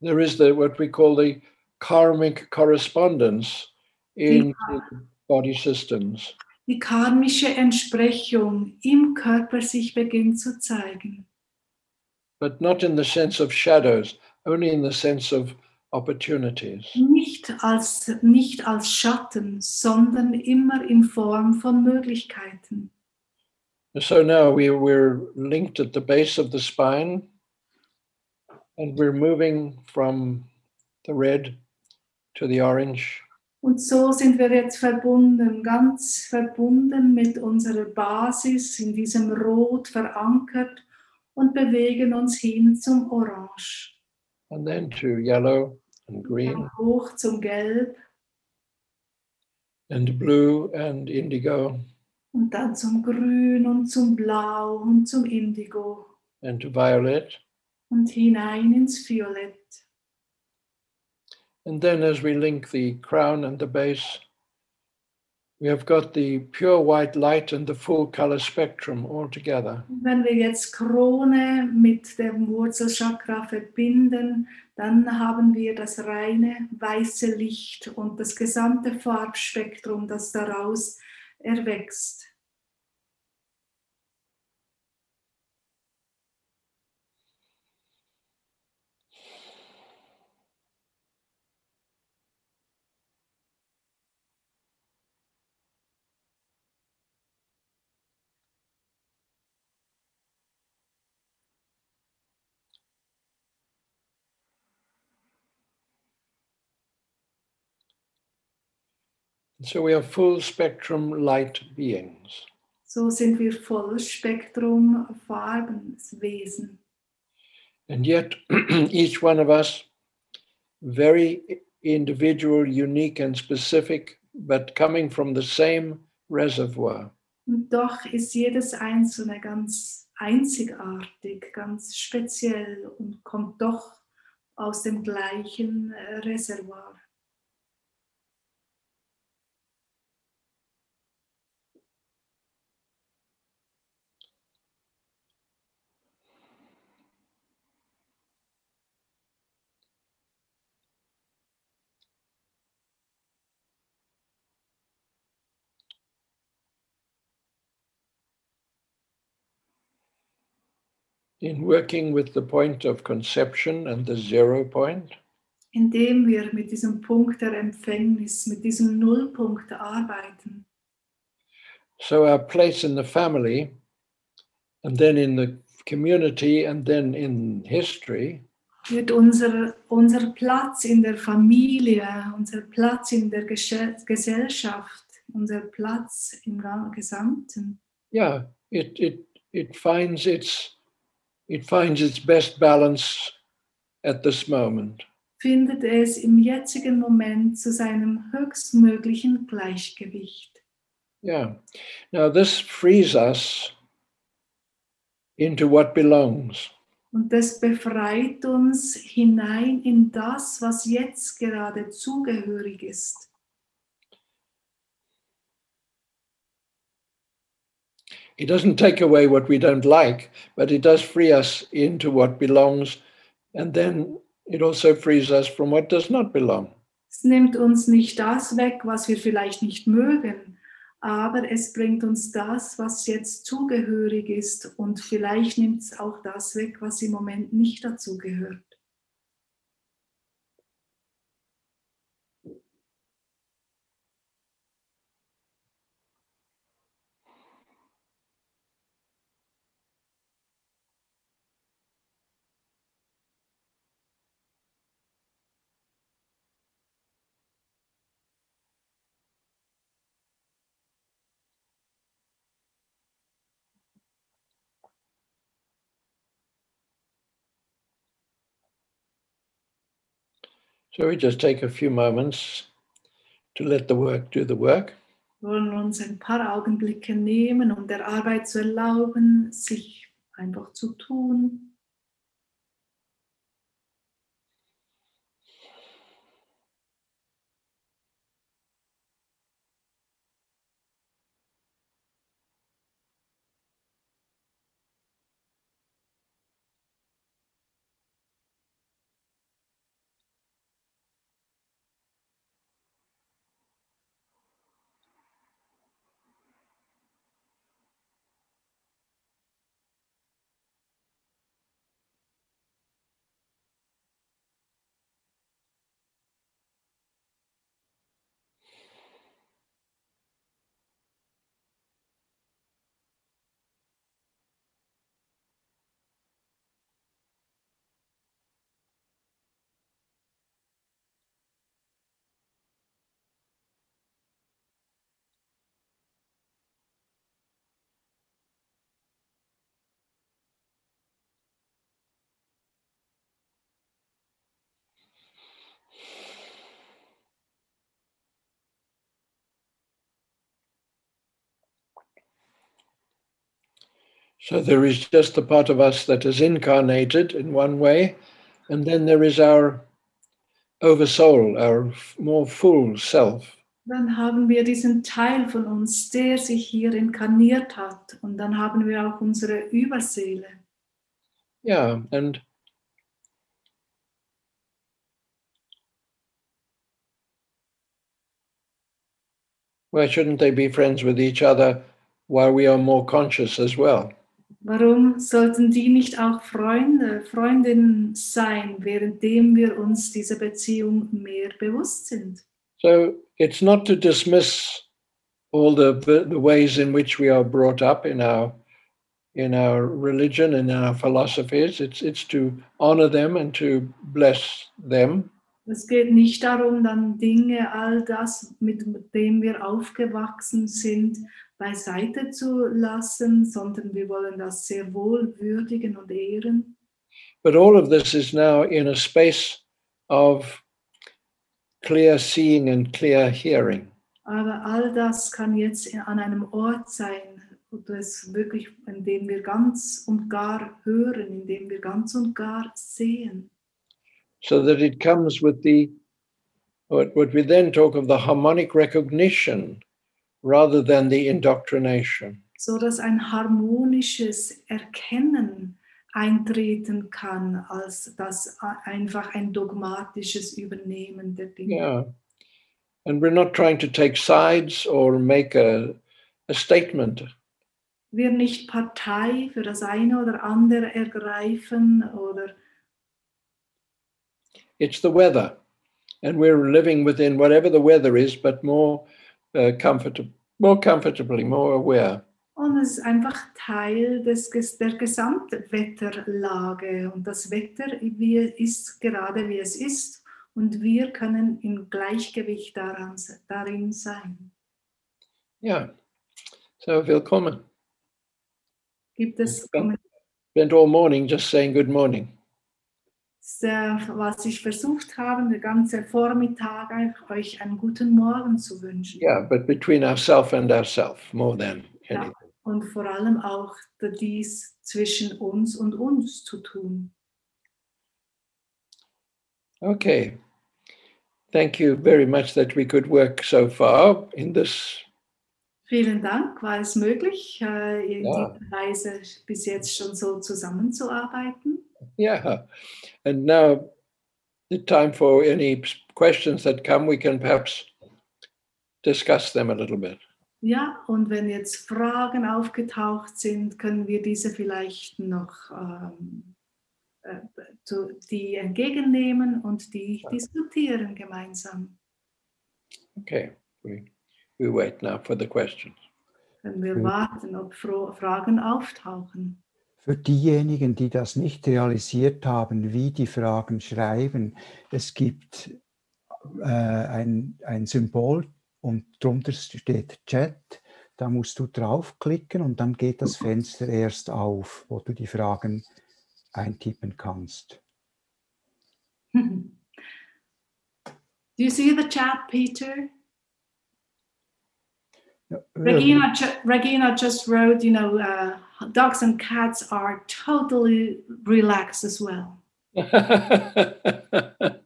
there is the what we call the karmic correspondence in the body systems. die karmische Entsprechung im Körper sich beginnt zu zeigen. But not in the sense of shadows, only in the sense of opportunities. Nicht als, nicht als Schatten, sondern immer in Form von Möglichkeiten. So now we, we're linked at the base of the spine and we're moving from the red to the orange Und so sind wir jetzt verbunden, ganz verbunden mit unserer Basis, in diesem Rot verankert und bewegen uns hin zum Orange. and then to yellow and green Dann hoch zum Gelb and blue and indigo und dann zum Grün und zum Blau und zum Indigo and to violet. und hinein ins Violett. And then as we link the crown and the base, we have got the pure white light and the full color spectrum all together. Wenn wir jetzt Krone mit dem Wurzelchakra verbinden, dann haben wir das reine weiße Licht und das gesamte Farbspektrum, das daraus erwächst. So we are full spectrum light beings. So sind wir Vollspektrum Farbenswesen. And yet, [CLEARS THROAT] each one of us, very individual, unique, and specific, but coming from the same reservoir. Und doch ist jedes Einzelne ganz einzigartig, ganz speziell und kommt doch aus dem gleichen äh, Reservoir. In working with the point of conception and the zero point, indem wir mit diesem Punkt der Empfängnis, mit diesem Nullpunkt arbeiten. so our place in the family, and then in the community, and then in history, Wird unser, unser Platz in der Familie, unser Platz in der Gesellschaft, unser Platz im Gesamten, yeah, it it it finds its it finds its best balance at this moment. findet es im jetzigen Moment zu seinem höchstmöglichen Gleichgewicht. Yeah. Now this frees us into what belongs. Und das befreit uns hinein in das, was jetzt gerade zugehörig ist. It doesn't take away what we don't like, but it does free us into what belongs, and then it also frees us from what does not belong. Es nimmt uns nicht das weg, was wir vielleicht nicht mögen, aber es bringt uns das, was jetzt zugehörig ist und vielleicht nimmt es auch das weg, was im Moment nicht dazu So we just take a few moments to let the work do the work. Wollen uns ein paar Augenblicke nehmen, um der Arbeit zu erlauben, sich einfach zu tun. So there is just the part of us that is incarnated in one way, and then there is our oversoul, our more full self. Dann haben wir diesen Teil von uns, der sich hier inkarniert hat. Und dann haben wir auch unsere Überseele. Yeah, and why shouldn't they be friends with each other while we are more conscious as well? Warum sollten die nicht auch Freunde, Freundinnen sein, währenddem wir uns dieser Beziehung mehr bewusst sind? So it's not to dismiss all the, the ways in which we are brought up in our in our religion and in our philosophies. It's it's to honor them and to bless them. Es geht nicht darum, dann Dinge, all das, mit dem wir aufgewachsen sind, beiseite zu lassen, sondern wir wollen das sehr wohl würdigen und ehren. But all of this is now in a space of clear seeing and clear hearing. Aber all das kann jetzt an einem Ort sein, es wirklich, indem wir ganz und gar hören, indem wir ganz und gar sehen. so that it comes with the what, what we then talk of the harmonic recognition rather than the indoctrination. so dass ein harmonisches Erkennen eintreten kann, als das einfach ein dogmatisches Übernehmen der Dinge. Yeah. And we're not trying to take sides or make a, a statement. Wir nicht Partei für das eine oder andere ergreifen oder It's the weather. And we're living within whatever the weather is, but more uh, comfortable, more comfortably, more aware. und es ist einfach Teil des, der Gesamtwetterlage und das Wetter ist gerade wie es ist und wir können im Gleichgewicht daran, darin sein. Yeah. So willkommen. Gibt es Ja. Spent all morning just saying good morning. Was ich versucht habe, den ganzen Vormittag euch einen guten Morgen zu wünschen. Yeah, but between ourself and ourself more than Ja. anything. Und vor allem auch dies zwischen uns und uns zu tun. Okay. Thank you very much that we could work so far in this. Vielen Dank, war es möglich, äh, in Ja. dieser Weise bis jetzt schon so zusammenzuarbeiten. Yeah. And now the time for any questions that come, we can perhaps discuss them a little bit. Ja, und wenn jetzt Fragen aufgetaucht sind, können wir diese vielleicht noch ähm, äh, zu, die entgegennehmen und die diskutieren gemeinsam. Okay. We, we wait now for the questions. Wenn wir warten, ob Fro Fragen auftauchen. Für diejenigen, die das nicht realisiert haben, wie die Fragen schreiben, es gibt äh, ein, ein Symbol und drunter steht Chat. Da musst du draufklicken und dann geht das Fenster erst auf, wo du die Fragen eintippen kannst. [LAUGHS] Do you see the chat, Peter? Regina, ju- Regina just wrote, you know, uh, dogs and cats are totally relaxed as well. [LAUGHS]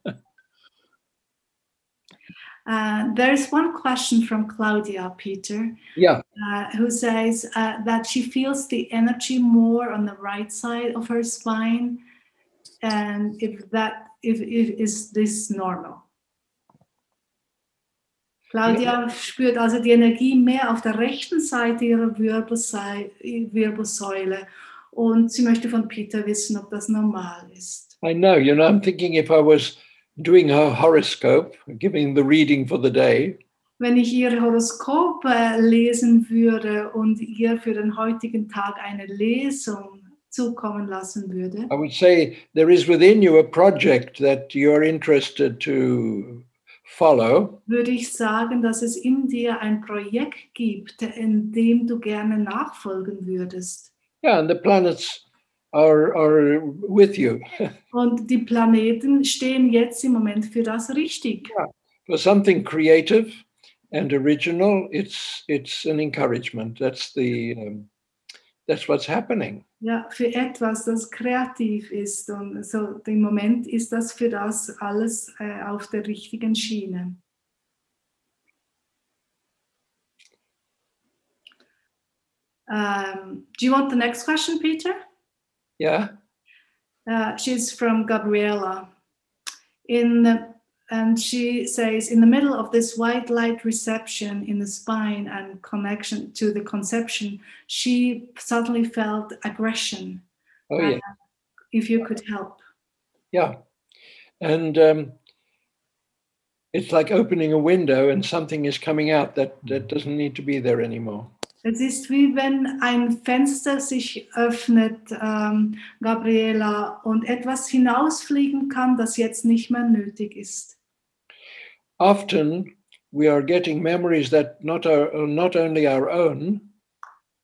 Uh, there's one question from Claudia, Peter, yeah. uh, who says uh, that she feels the energy more on the right side of her spine, and if that if, if is this normal? Claudia spürt also die Energie mehr auf der rechten Seite ihrer Wirbelsäule und sie möchte von Peter wissen, ob das normal ist. I know. You know, I'm thinking if I was doing her horoscope, giving the reading for the day, Wenn ich ihr Horoskop äh, lesen würde und ihr für den heutigen Tag eine Lesung zukommen lassen würde, I would say there is within you a project that you're interested to follow, würde ich sagen, dass es in dir ein Projekt gibt, in dem du gerne nachfolgen würdest. yeah, and the planets are are with you [LAUGHS] Und die Planeten stehen jetzt im Moment für das richtig. for something creative and original. It's it's an encouragement. That's the um, that's what's happening. Ja, für etwas, das kreativ ist. Und so im Moment ist das für das alles äh, auf der richtigen Schiene. Um, do you want the next question, Peter? Yeah. Uh, she's from Gabriela. In and she says, in the middle of this white light reception in the spine and connection to the conception, she suddenly felt aggression. Oh yeah. If you could help. Yeah. And um, it's like opening a window and something is coming out that, that doesn't need to be there anymore. Es ist wie wenn ein Fenster sich öffnet, ähm, Gabriela, und etwas hinausfliegen kann, das jetzt nicht mehr nötig ist. Often we are getting memories that not are not only our own,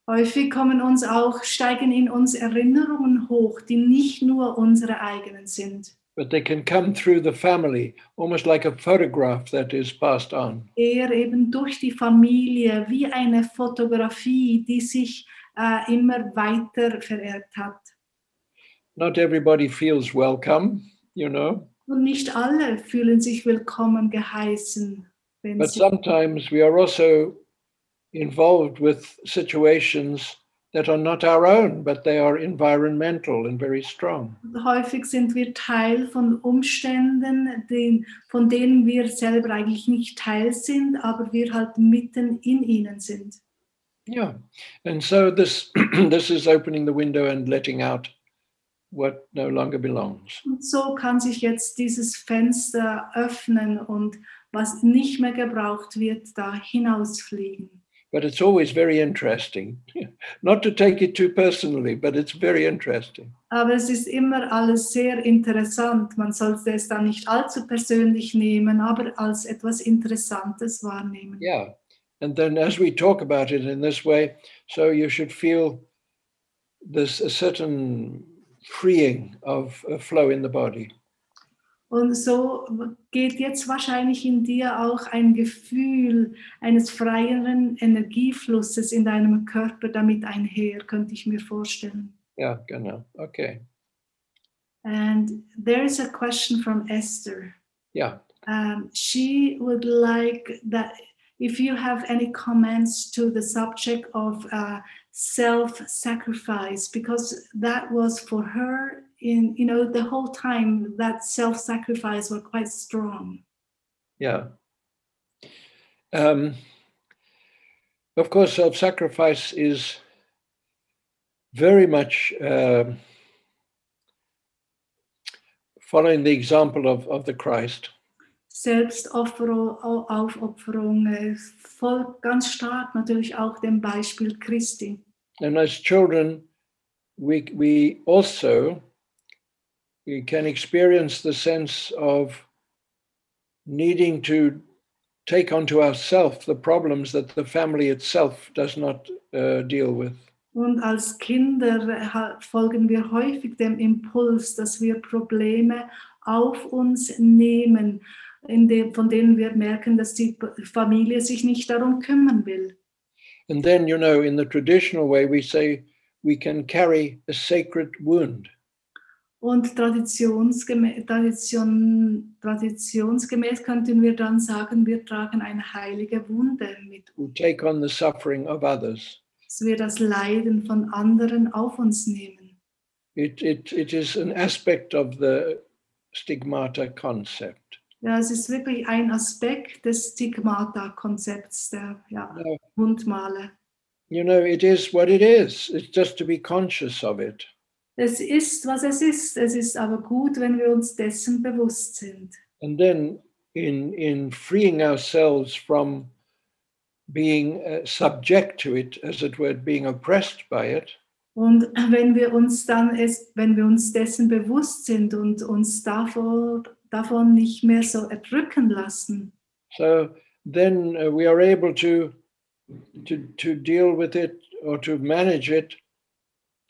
Häufig kommen uns auch, steigen in uns Erinnerungen hoch, die nicht nur unsere eigenen sind. but they can come through the family, almost like a photograph that is passed on. eher eben durch die Familie, wie eine Fotografie, die sich äh, immer weiter vererbt hat. Not everybody feels welcome, you know, Und nicht alle fühlen sich willkommen geheißen, but sometimes we are also involved with situations that are not our own, but they are environmental and very strong. häufig sind wir Teil von Umständen, den, von denen wir selber eigentlich nicht Teil sind, aber wir halt mitten in ihnen sind. Yeah. And so this [CLEARS THROAT] this is opening the window and letting out what no longer belongs. Und so kann sich jetzt dieses Fenster öffnen und was nicht mehr gebraucht wird, da hinausfliegen. But it's always very interesting. [LAUGHS] Not to take it too personally, but it's very interesting. Aber es ist immer alles sehr interessant. Man sollte es dann nicht allzu persönlich nehmen, aber als etwas Interessantes wahrnehmen. Yeah. And then as we talk about it in this way, so you should feel this a certain freeing of a flow in the body. Und so geht jetzt wahrscheinlich in dir auch ein Gefühl eines freieren Energieflusses in deinem Körper damit einher, könnte ich mir vorstellen. Yeah, genau. Okay. And there is a question from Esther. Yeah. Um, she would like that if you have any comments to the subject of uh, self-sacrifice, because that was for her in you know the whole time that self-sacrifice were quite strong. Yeah. Um, of course, self sacrifice is very much um following the example of, of the Christ. Selbstopferung, Au- Aufopferung äh, folgt ganz stark natürlich auch dem Beispiel Christi. And as children, we, we also we can experience the sense of needing to take onto ourselves the problems that the family itself does not uh, deal with. Und als Kinder äh, folgen wir häufig dem Impuls, dass wir Probleme auf uns nehmen, dem, von denen wir merken, dass die Familie sich nicht darum kümmern will. And then, you know, in the traditional way, we say we can carry a sacred wound. Und traditionsgemä Tradition, traditionsgemäß könnten wir dann sagen, wir tragen eine heilige Wunde mit We take on the suffering of others. dass wir das Leiden von anderen auf uns nehmen. It, it, it is an aspect of the stigmata concept. Ja, es ist wirklich ein Aspekt des Stigmata-Konzepts der ja, No, Wundmale. you know, it is what it is. It's just to be conscious of it. Es ist, was es ist. Es ist aber gut, wenn wir uns dessen bewusst sind. And then, in, in freeing ourselves from being uh, subject to it, as it were, being oppressed by it, Und wenn wir uns dann es, wenn wir uns dessen bewusst sind und uns davor, davon nicht mehr so erdrücken lassen, so then uh, we are able to, to, to deal with it or to manage it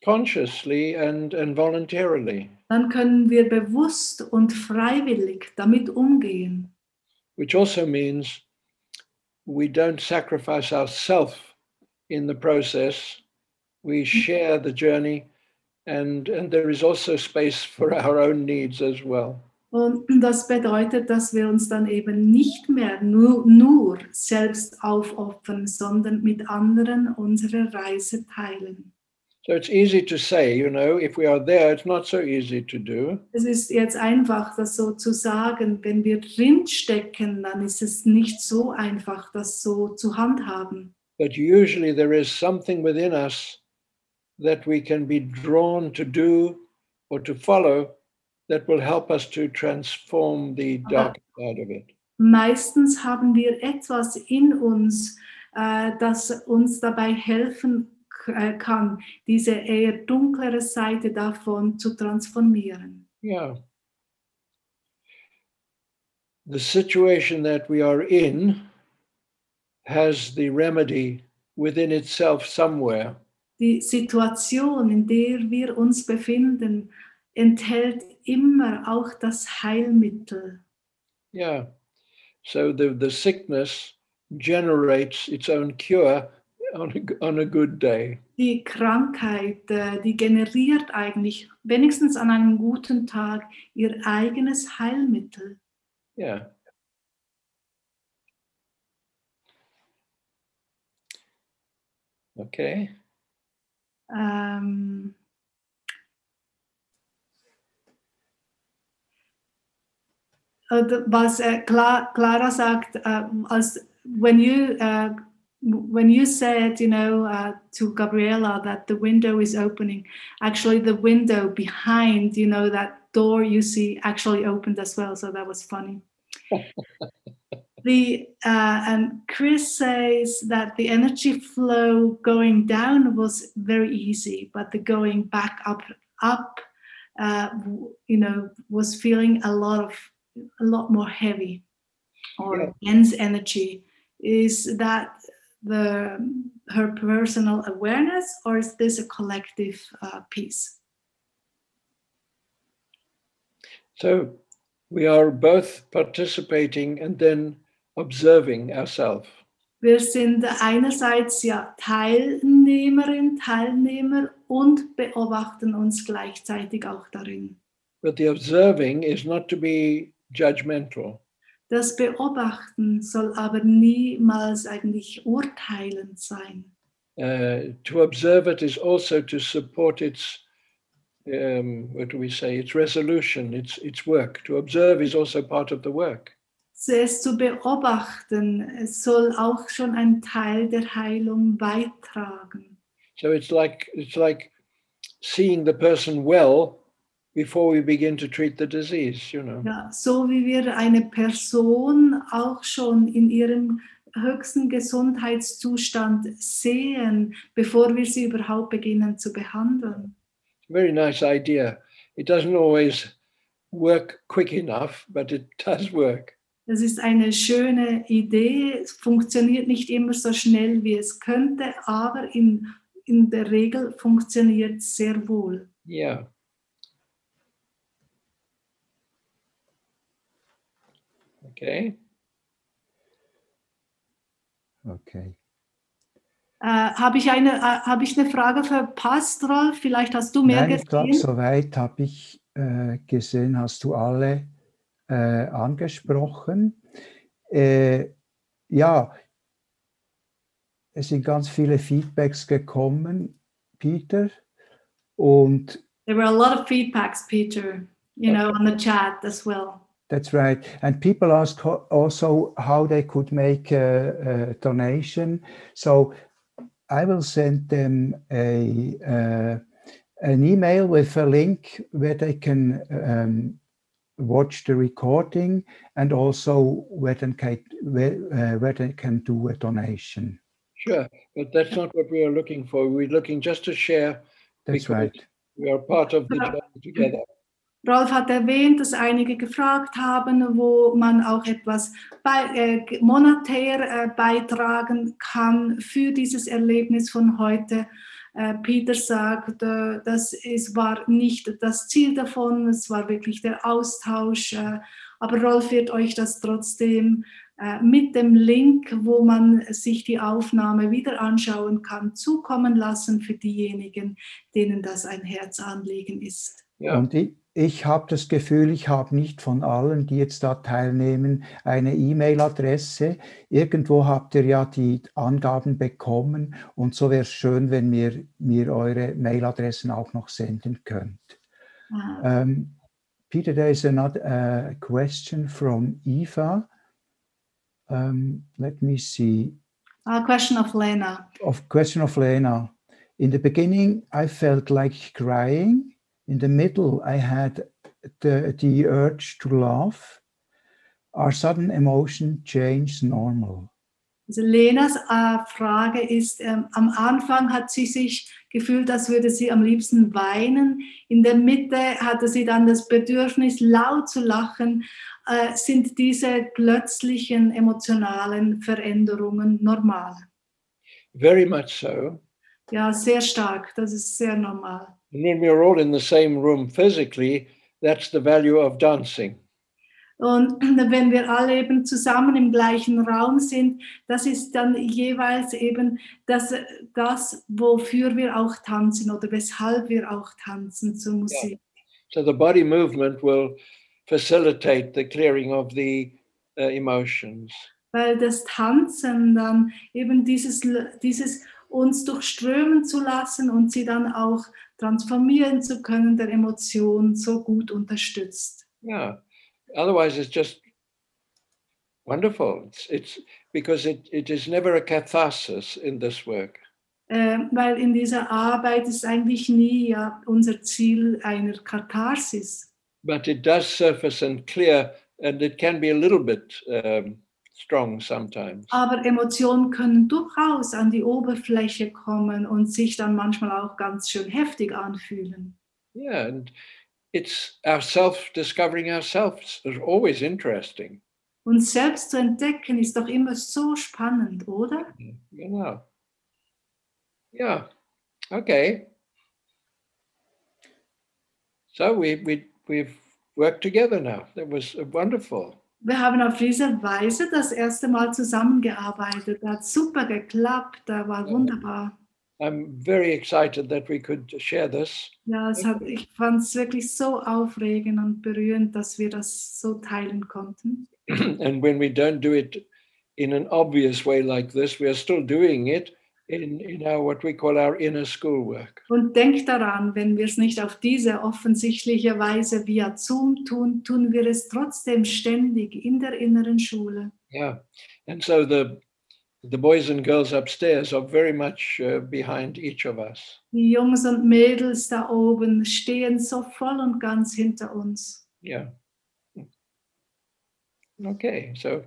consciously and, and voluntarily, dann können wir bewusst und freiwillig damit umgehen. which also means we don't sacrifice ourselves in the process. We share the journey, and, and there is also space for our own needs as well. Und das bedeutet, dass wir uns dann eben nicht mehr nur, nur selbst aufopfern, sondern mit anderen unsere Reise teilen. So it's easy to say, you know, if we are there, it's not so easy to do. Es ist jetzt einfach, das so zu sagen. Wenn wir drinstecken, dann ist es nicht so einfach, das so zu handhaben. But usually there is something within us that we can be drawn to do or to follow that will help us to transform the ah. dark side of it. Meistens haben wir etwas in uns, äh, das uns dabei helfen äh, kann, diese eher dunklere Seite davon zu transformieren. Yeah. The situation that we are in has the remedy within itself somewhere. Die Situation, in der wir uns befinden, enthält immer auch das Heilmittel. Yeah. So the, the sickness generates its own cure on a, on a good day. Die Krankheit, äh, die generiert eigentlich wenigstens an einem guten Tag ihr eigenes Heilmittel. Yeah. Okay. Ähm, was äh, Cla- Clara sagt, als when you uh, when you said, you know, uh, to Gabriela that the window is opening, actually the window behind, you know, that door you see actually opened as well. So that was funny. [LAUGHS] the uh, and Chris says that the energy flow going down was very easy, but the going back up up, uh, you know, was feeling a lot of a lot more heavy or Yeah. dense energy. Is that the her personal awareness, or is this a collective uh, piece? So we are both participating and then observing ourselves. Wir sind einerseits ja Teilnehmerin, Teilnehmer und beobachten uns gleichzeitig auch darin. But the observing is not to be judgmental. Das Beobachten soll aber niemals eigentlich urteilend sein. Uh, to observe it is also to support its, um, what do we say, its resolution, its, its work. To observe is also part of the work. Es zu beobachten es soll auch schon ein Teil der Heilung beitragen. So it's like, it's like seeing the person well before we begin to treat the disease, you know. Ja, so wie wir eine Person auch schon in ihrem höchsten Gesundheitszustand sehen, bevor wir sie überhaupt beginnen zu behandeln. Very nice idea. It doesn't always work quick enough, but it does work. Das ist eine schöne Idee. Es funktioniert nicht immer so schnell, wie es könnte, aber in, in der Regel funktioniert es sehr wohl. Yeah. Okay. Okay. Äh, Habe ich, eine, äh, hab ich eine Frage verpasst, Rolf? Vielleicht hast du mehr Nein, ich glaube, gesehen. soweit habe ich äh, gesehen, hast du alle äh, angesprochen. Äh, ja, es sind ganz viele Feedbacks gekommen, Peter. Und There were a lot of feedbacks, Peter, you know, on the chat as well. That's right. And people ask ho- also how they could make a, a donation. So I will send them a uh, an email with a link where they can um, watch the recording and also where they can, where, uh, where they can do a donation. Sure. But that's not what we are looking for. We're looking just to share. That's right. We are part of the journey together. Rolf hat erwähnt, dass einige gefragt haben, wo man auch etwas bei, äh, monetär äh, beitragen kann für dieses Erlebnis von heute. Äh, Peter sagt, das ist, war nicht das Ziel davon, es war wirklich der Austausch. Äh, aber Rolf wird euch das trotzdem äh, mit dem Link, wo man sich die Aufnahme wieder anschauen kann, zukommen lassen für diejenigen, denen das ein Herzanliegen ist. Yeah. Und ich, ich habe das Gefühl, ich habe nicht von allen, die jetzt da teilnehmen, eine E-Mail-Adresse. Irgendwo habt ihr ja die Angaben bekommen und so wäre es schön, wenn ihr mir eure Mailadressen auch noch senden könnt. Ah. Um, Peter, there is another uh, question from Eva. Um, let me see. A question of Lena. Of question of Lena. In the beginning, I felt like crying. In the middle, I had the, the urge to laugh. Are sudden emotion change normal? Also Lenas äh, Frage ist, ähm, am Anfang hat sie sich gefühlt, als würde sie am liebsten weinen. In der Mitte hatte sie dann das Bedürfnis, laut zu lachen. Äh, sind diese plötzlichen emotionalen Veränderungen normal? Very much so. Ja, sehr stark. Das ist sehr normal. When we are all in the same room physically, that's the value of dancing. Und [CLEARS THROAT] wenn wir alle eben zusammen im gleichen Raum sind, das ist dann jeweils eben das, das wofür wir auch tanzen oder weshalb wir auch tanzen zur Musik. So the body movement will facilitate the clearing of the uh, emotions. Weil das Tanzen dann eben dieses, dieses uns durchströmen zu lassen und sie dann auch transformieren zu können, der Emotion so gut unterstützt. Yeah. Otherwise, it's just wonderful. It's, it's because it, it is never a catharsis in this work. Äh, weil in dieser Arbeit ist eigentlich nie ja, unser Ziel einer Katharsis. But it does surface and clear, and it can be a little bit um, strong sometimes. Aber Emotionen können durchaus an die Oberfläche kommen und sich dann manchmal auch ganz schön heftig anfühlen. Yeah, and it's ourself discovering ourselves is always interesting. Uns selbst zu entdecken ist doch immer so spannend, oder? Know. Yeah. Okay. So we we we've worked together now. That was wonderful. Wir haben auf diese Weise das erste Mal zusammengearbeitet. Das hat super geklappt, da war wunderbar. I'm very excited that we could share this. Ja, es hat, ich fand es wirklich so aufregend und berührend, dass wir das so teilen konnten. [CLEARS THROAT] and when we don't do it in an obvious way like this, we are still doing it in, in our what we call our inner schoolwork. Und denkt daran, wenn wir es nicht auf diese offensichtliche Weise via Zoom tun, tun wir es trotzdem ständig in der inneren Schule. Yeah. And so the the boys and girls upstairs are very much uh, behind each of us. Die Jungs und Mädels da oben stehen so voll und ganz hinter uns. Yeah. Okay, so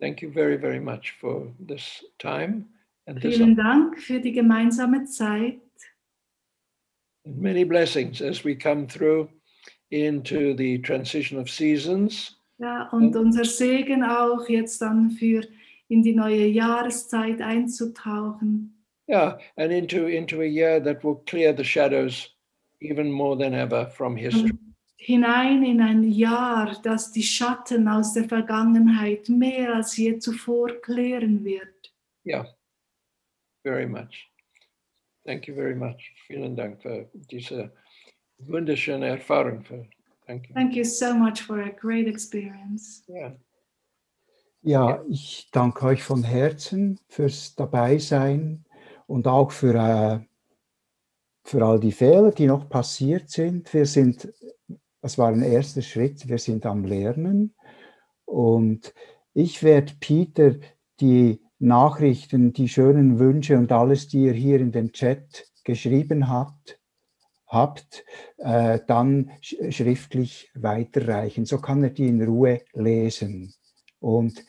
thank you very, very much for this time Vielen Dank für die gemeinsame Zeit. and many blessings as we come through into the transition of seasons. Ja, und unser Segen auch jetzt dann für in die neue Jahreszeit einzutauchen. Yeah, and into into a year that will clear the shadows even more than ever from history. Und hinein in ein Jahr, das die Schatten aus der Vergangenheit mehr als je zuvor klären wird. Yeah, very much. Thank you very much. Vielen Dank für diese wunderschöne Erfahrung. Thank you. Thank you so much for a great experience. Yeah. Ja, ich danke euch von Herzen fürs Dabeisein und auch für, äh, für all die Fehler, die noch passiert sind. Wir sind, das war ein erster Schritt, wir sind am Lernen und ich werde Peter die Nachrichten, die schönen Wünsche und alles, die ihr hier in den Chat geschrieben habt, habt, äh, dann sch schriftlich weiterreichen. So kann er die in Ruhe lesen. Und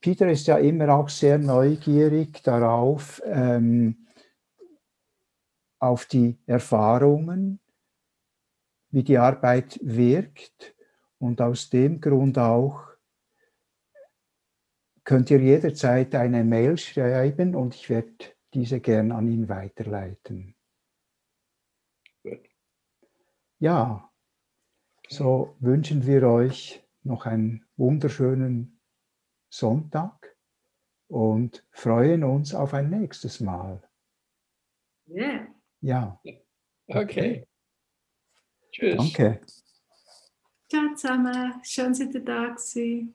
Peter ist ja immer auch sehr neugierig darauf, ähm, auf die Erfahrungen, wie die Arbeit wirkt. Und aus dem Grund auch könnt ihr jederzeit eine Mail schreiben und ich werde diese gern an ihn weiterleiten. Ja, so wünschen wir euch noch einen wunderschönen Sonntag und freuen uns auf ein nächstes Mal. Yeah. Ja, Okay. Tschüss. danke. Ciao zusammen, schön seid ihr da gewesen.